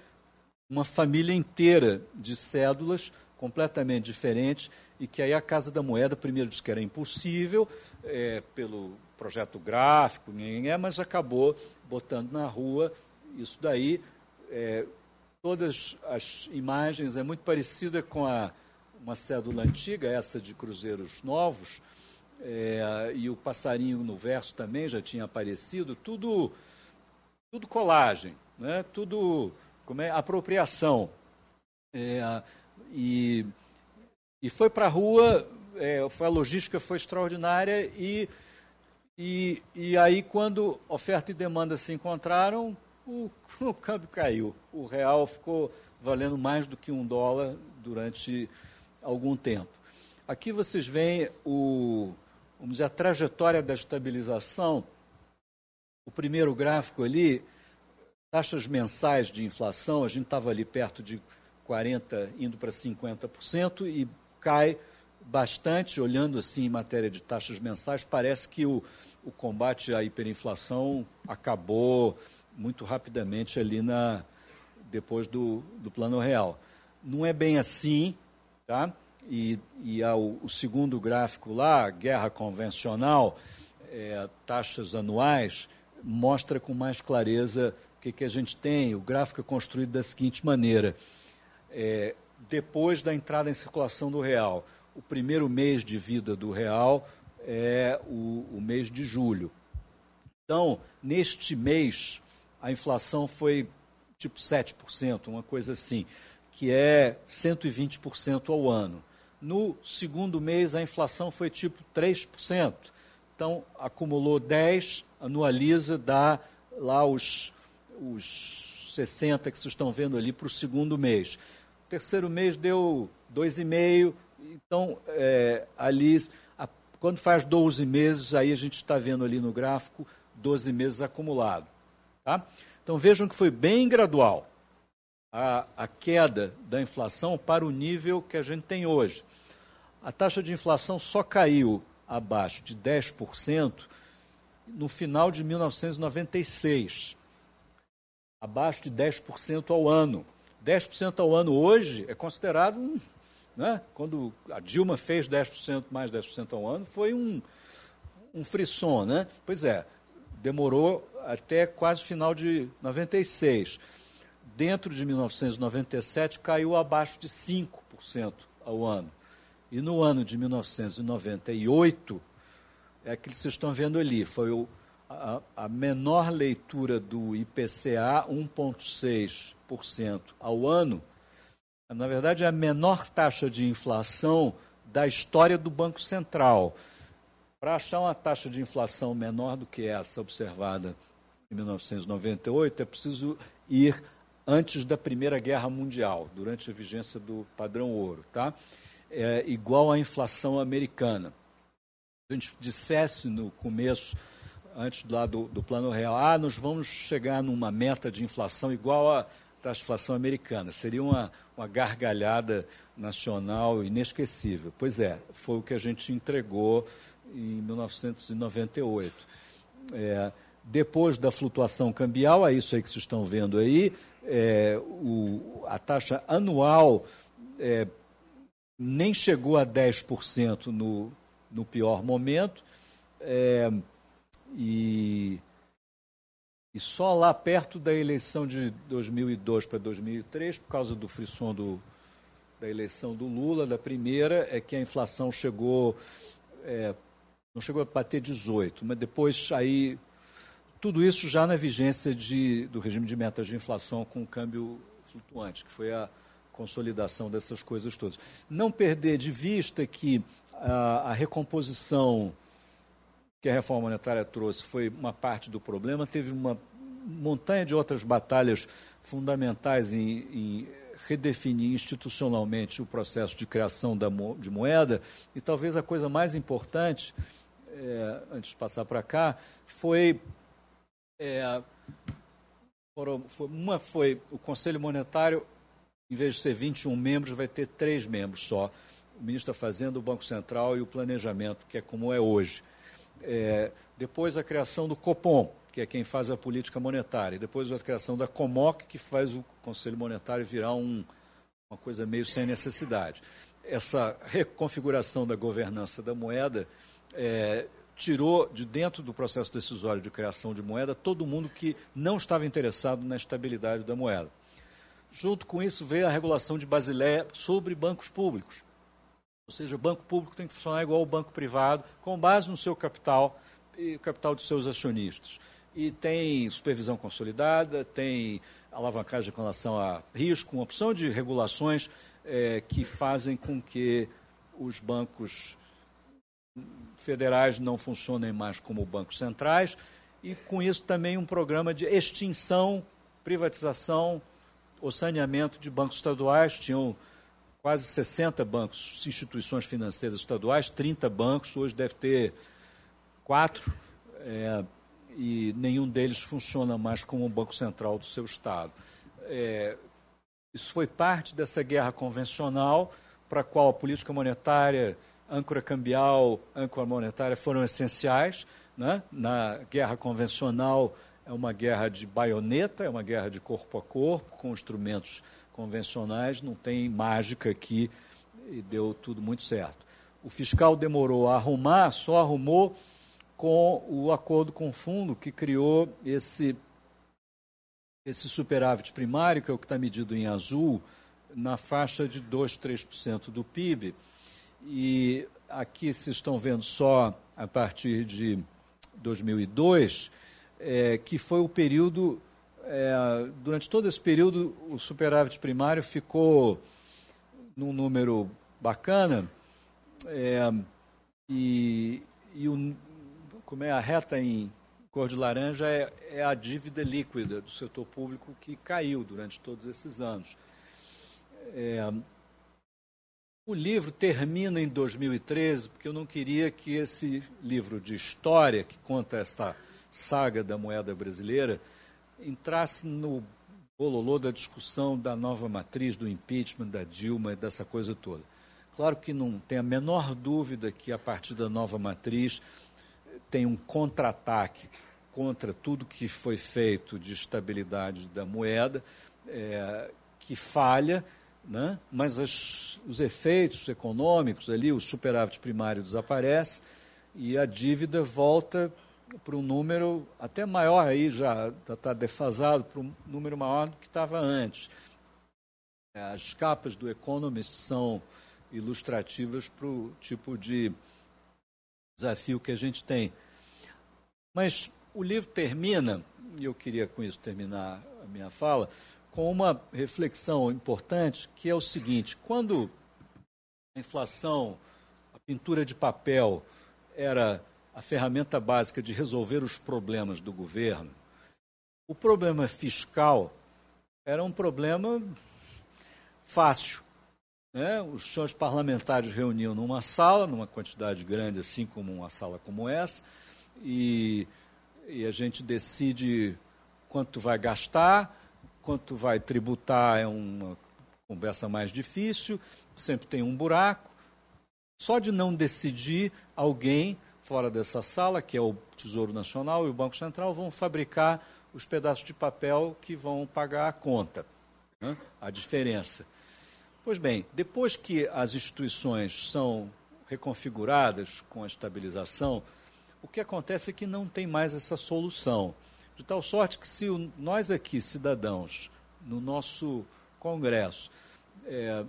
uma família inteira de cédulas completamente diferentes e que aí a Casa da Moeda primeiro disse que era impossível é, pelo projeto gráfico, mas acabou botando na rua isso daí. É, todas as imagens é muito parecida com a, uma cédula antiga, essa de cruzeiros novos, é, e o passarinho no verso também já tinha aparecido, tudo, tudo colagem, né? tudo como é, apropriação. É, e e foi para a rua, é, foi, a logística foi extraordinária e E, e aí, quando oferta e demanda se encontraram, o, <laughs> o câmbio caiu. O real ficou valendo mais do que um dólar durante algum tempo. Aqui vocês veem o, vamos dizer, a trajetória da estabilização. O primeiro gráfico ali, taxas mensais de inflação, a gente estava ali perto de 40%, indo para 50%, e cai bastante, olhando assim em matéria de taxas mensais, parece que o, o combate à hiperinflação acabou muito rapidamente ali na, depois do, do plano real. Não é bem assim, tá? E, e ao, o segundo gráfico lá, guerra convencional, é, taxas anuais, mostra com mais clareza o que, que a gente tem. O gráfico é construído da seguinte maneira: é, depois da entrada em circulação do real, o primeiro mês de vida do real é o, o mês de julho. Então, neste mês, a inflação foi tipo 7%, uma coisa assim, que é 120% ao ano. No segundo mês, a inflação foi tipo 3%. Então, acumulou 10, anualiza, dá lá os, os 60 que vocês estão vendo ali para o segundo mês. Terceiro mês deu 2,5%, então, é, ali, a, quando faz 12 meses, aí a gente está vendo ali no gráfico 12 meses acumulado. Tá? Então, vejam que foi bem gradual a, a queda da inflação para o nível que a gente tem hoje. A taxa de inflação só caiu abaixo de 10% no final de 1996. Abaixo de 10% ao ano. 10% ao ano hoje é considerado um né? Quando a Dilma fez 10%, mais 10% ao ano, foi um, um frisson. Né? Pois é, demorou até quase final de 96. Dentro de 1997, caiu abaixo de 5% ao ano. E no ano de 1998, é que vocês estão vendo ali, foi o, a, a menor leitura do IPCA, 1,6% ao ano, na verdade, é a menor taxa de inflação da história do Banco Central. Para achar uma taxa de inflação menor do que essa observada em 1998, é preciso ir antes da Primeira Guerra Mundial, durante a vigência do padrão ouro, tá? É igual à inflação americana. Se a gente dissesse no começo, antes lá do, do plano real, ah, nós vamos chegar numa meta de inflação igual a taxa de inflação americana. Seria uma, uma gargalhada nacional inesquecível. Pois é, foi o que a gente entregou em 1998. É, depois da flutuação cambial, é isso aí que vocês estão vendo aí, é, o, a taxa anual é, nem chegou a 10% no, no pior momento, é, e e só lá perto da eleição de 2002 para 2003, por causa do frisson do, da eleição do Lula, da primeira, é que a inflação chegou, é, não chegou a bater 18, mas depois aí, tudo isso já na vigência de, do regime de metas de inflação com câmbio flutuante, que foi a consolidação dessas coisas todas. Não perder de vista que a, a recomposição que a reforma monetária trouxe foi uma parte do problema, teve uma montanha de outras batalhas fundamentais em, em redefinir institucionalmente o processo de criação da, de moeda, e talvez a coisa mais importante, é, antes de passar para cá, foi, é, foram, foi, Uma foi o Conselho Monetário, em vez de ser 21 membros, vai ter três membros só. O ministro da Fazenda, o Banco Central e o Planejamento, que é como é hoje. É, depois a criação do Copom, que é quem faz a política monetária. Depois a criação da COMOC, que faz o Conselho Monetário virar um, uma coisa meio sem necessidade. Essa reconfiguração da governança da moeda é, tirou de dentro do processo decisório de criação de moeda todo mundo que não estava interessado na estabilidade da moeda. Junto com isso veio a regulação de Basileia sobre bancos públicos. Ou seja, o banco público tem que funcionar igual ao banco privado, com base no seu capital e o capital dos seus acionistas. E tem supervisão consolidada, tem alavancagem com relação a risco, uma opção de regulações é, que fazem com que os bancos federais não funcionem mais como bancos centrais, e com isso também um programa de extinção, privatização, o saneamento de bancos estaduais. Tinham quase 60 bancos, instituições financeiras estaduais, 30 bancos, hoje deve ter quatro, é, e nenhum deles funciona mais como um banco central do seu Estado. É, isso foi parte dessa guerra convencional para a qual a política monetária, âncora cambial, âncora monetária foram essenciais. Né? Na guerra convencional é uma guerra de baioneta, é uma guerra de corpo a corpo, com instrumentos convencionais, não tem mágica aqui e deu tudo muito certo. O fiscal demorou a arrumar, só arrumou com o acordo com o fundo que criou esse esse superávit primário, que é o que está medido em azul, na faixa de 2, 3% do PIB. E aqui vocês estão vendo só a partir de 2002, é, que foi o período, é, durante todo esse período, o superávit primário ficou num número bacana, é, e, e o, como é a reta em cor de laranja é, é a dívida líquida do setor público que caiu durante todos esses anos. É, o livro termina em 2013, porque eu não queria que esse livro de história, que conta essa saga da moeda brasileira, entrasse no bololô da discussão da nova matriz, do impeachment, da Dilma, dessa coisa toda. Claro que não tem a menor dúvida que, a partir da nova matriz, tem um contra-ataque contra tudo que foi feito de estabilidade da moeda, é, que falha, né? mas as, os efeitos econômicos ali, o superávit primário desaparece e a dívida volta para um número até maior aí, já está defasado, para um número maior do que estava antes. As capas do Economist são ilustrativas para o tipo de desafio que a gente tem. Mas o livro termina, e eu queria com isso terminar a minha fala, com uma reflexão importante, que é o seguinte: quando a inflação, a pintura de papel era a ferramenta básica de resolver os problemas do governo, o problema fiscal era um problema fácil. Né? Os senhores parlamentares reuniam numa sala, numa quantidade grande, assim como uma sala como essa, e, e a gente decide quanto vai gastar, quanto vai tributar é uma conversa mais difícil, sempre tem um buraco. Só de não decidir, alguém fora dessa sala, que é o Tesouro Nacional e o Banco Central, vão fabricar os pedaços de papel que vão pagar a conta, né? a diferença. Pois bem, depois que as instituições são reconfiguradas com a estabilização, o que acontece é que não tem mais essa solução. De tal sorte que, se nós aqui, cidadãos, no nosso Congresso, é,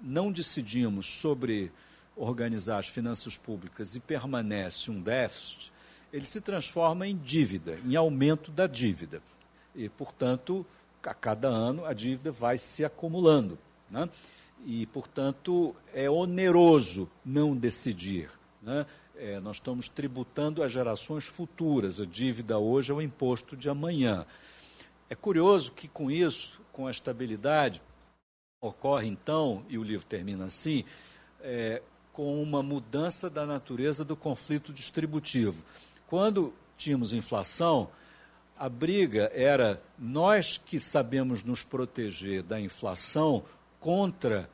não decidimos sobre organizar as finanças públicas e permanece um déficit, ele se transforma em dívida, em aumento da dívida. E, portanto, a cada ano a dívida vai se acumulando. Né? E, portanto, é oneroso não decidir. Né? É, nós estamos tributando as gerações futuras. A dívida hoje é o imposto de amanhã. É curioso que, com isso, com a estabilidade, ocorre então, e o livro termina assim, é, com uma mudança da natureza do conflito distributivo. Quando tínhamos inflação, a briga era nós que sabemos nos proteger da inflação contra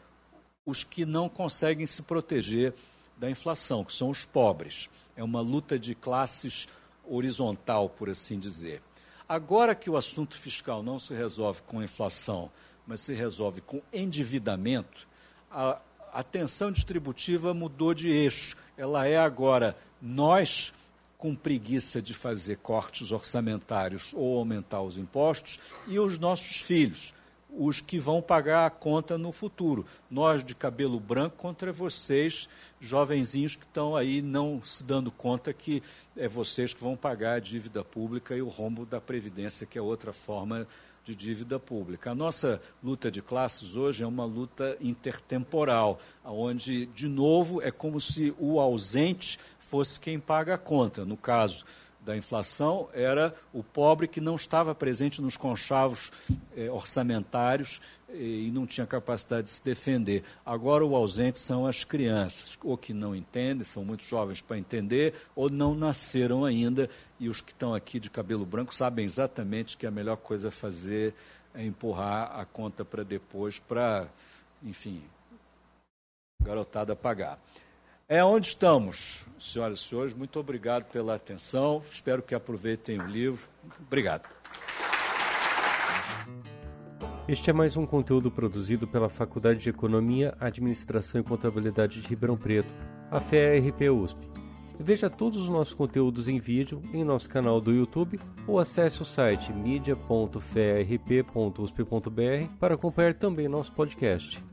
os que não conseguem se proteger da inflação, que são os pobres. É uma luta de classes horizontal, por assim dizer. Agora que o assunto fiscal não se resolve com inflação, mas se resolve com endividamento, a, a tensão distributiva mudou de eixo. Ela é agora nós com preguiça de fazer cortes orçamentários ou aumentar os impostos e os nossos filhos os que vão pagar a conta no futuro. Nós de cabelo branco contra vocês, jovenzinhos que estão aí não se dando conta que é vocês que vão pagar a dívida pública e o rombo da Previdência, que é outra forma de dívida pública. A nossa luta de classes hoje é uma luta intertemporal, onde, de novo, é como se o ausente fosse quem paga a conta. No caso da inflação era o pobre que não estava presente nos conchavos eh, orçamentários eh, e não tinha capacidade de se defender. Agora o ausente são as crianças, ou que não entendem, são muito jovens para entender, ou não nasceram ainda, e os que estão aqui de cabelo branco sabem exatamente que a melhor coisa a fazer é empurrar a conta para depois, para, enfim, garotada pagar. É onde estamos, senhoras e senhores. Muito obrigado pela atenção. Espero que aproveitem o livro. Obrigado. Este é mais um conteúdo produzido pela Faculdade de Economia, Administração e Contabilidade de Ribeirão Preto, a FERP USP. Veja todos os nossos conteúdos em vídeo em nosso canal do YouTube ou acesse o site media.ferp.usp.br para acompanhar também nosso podcast.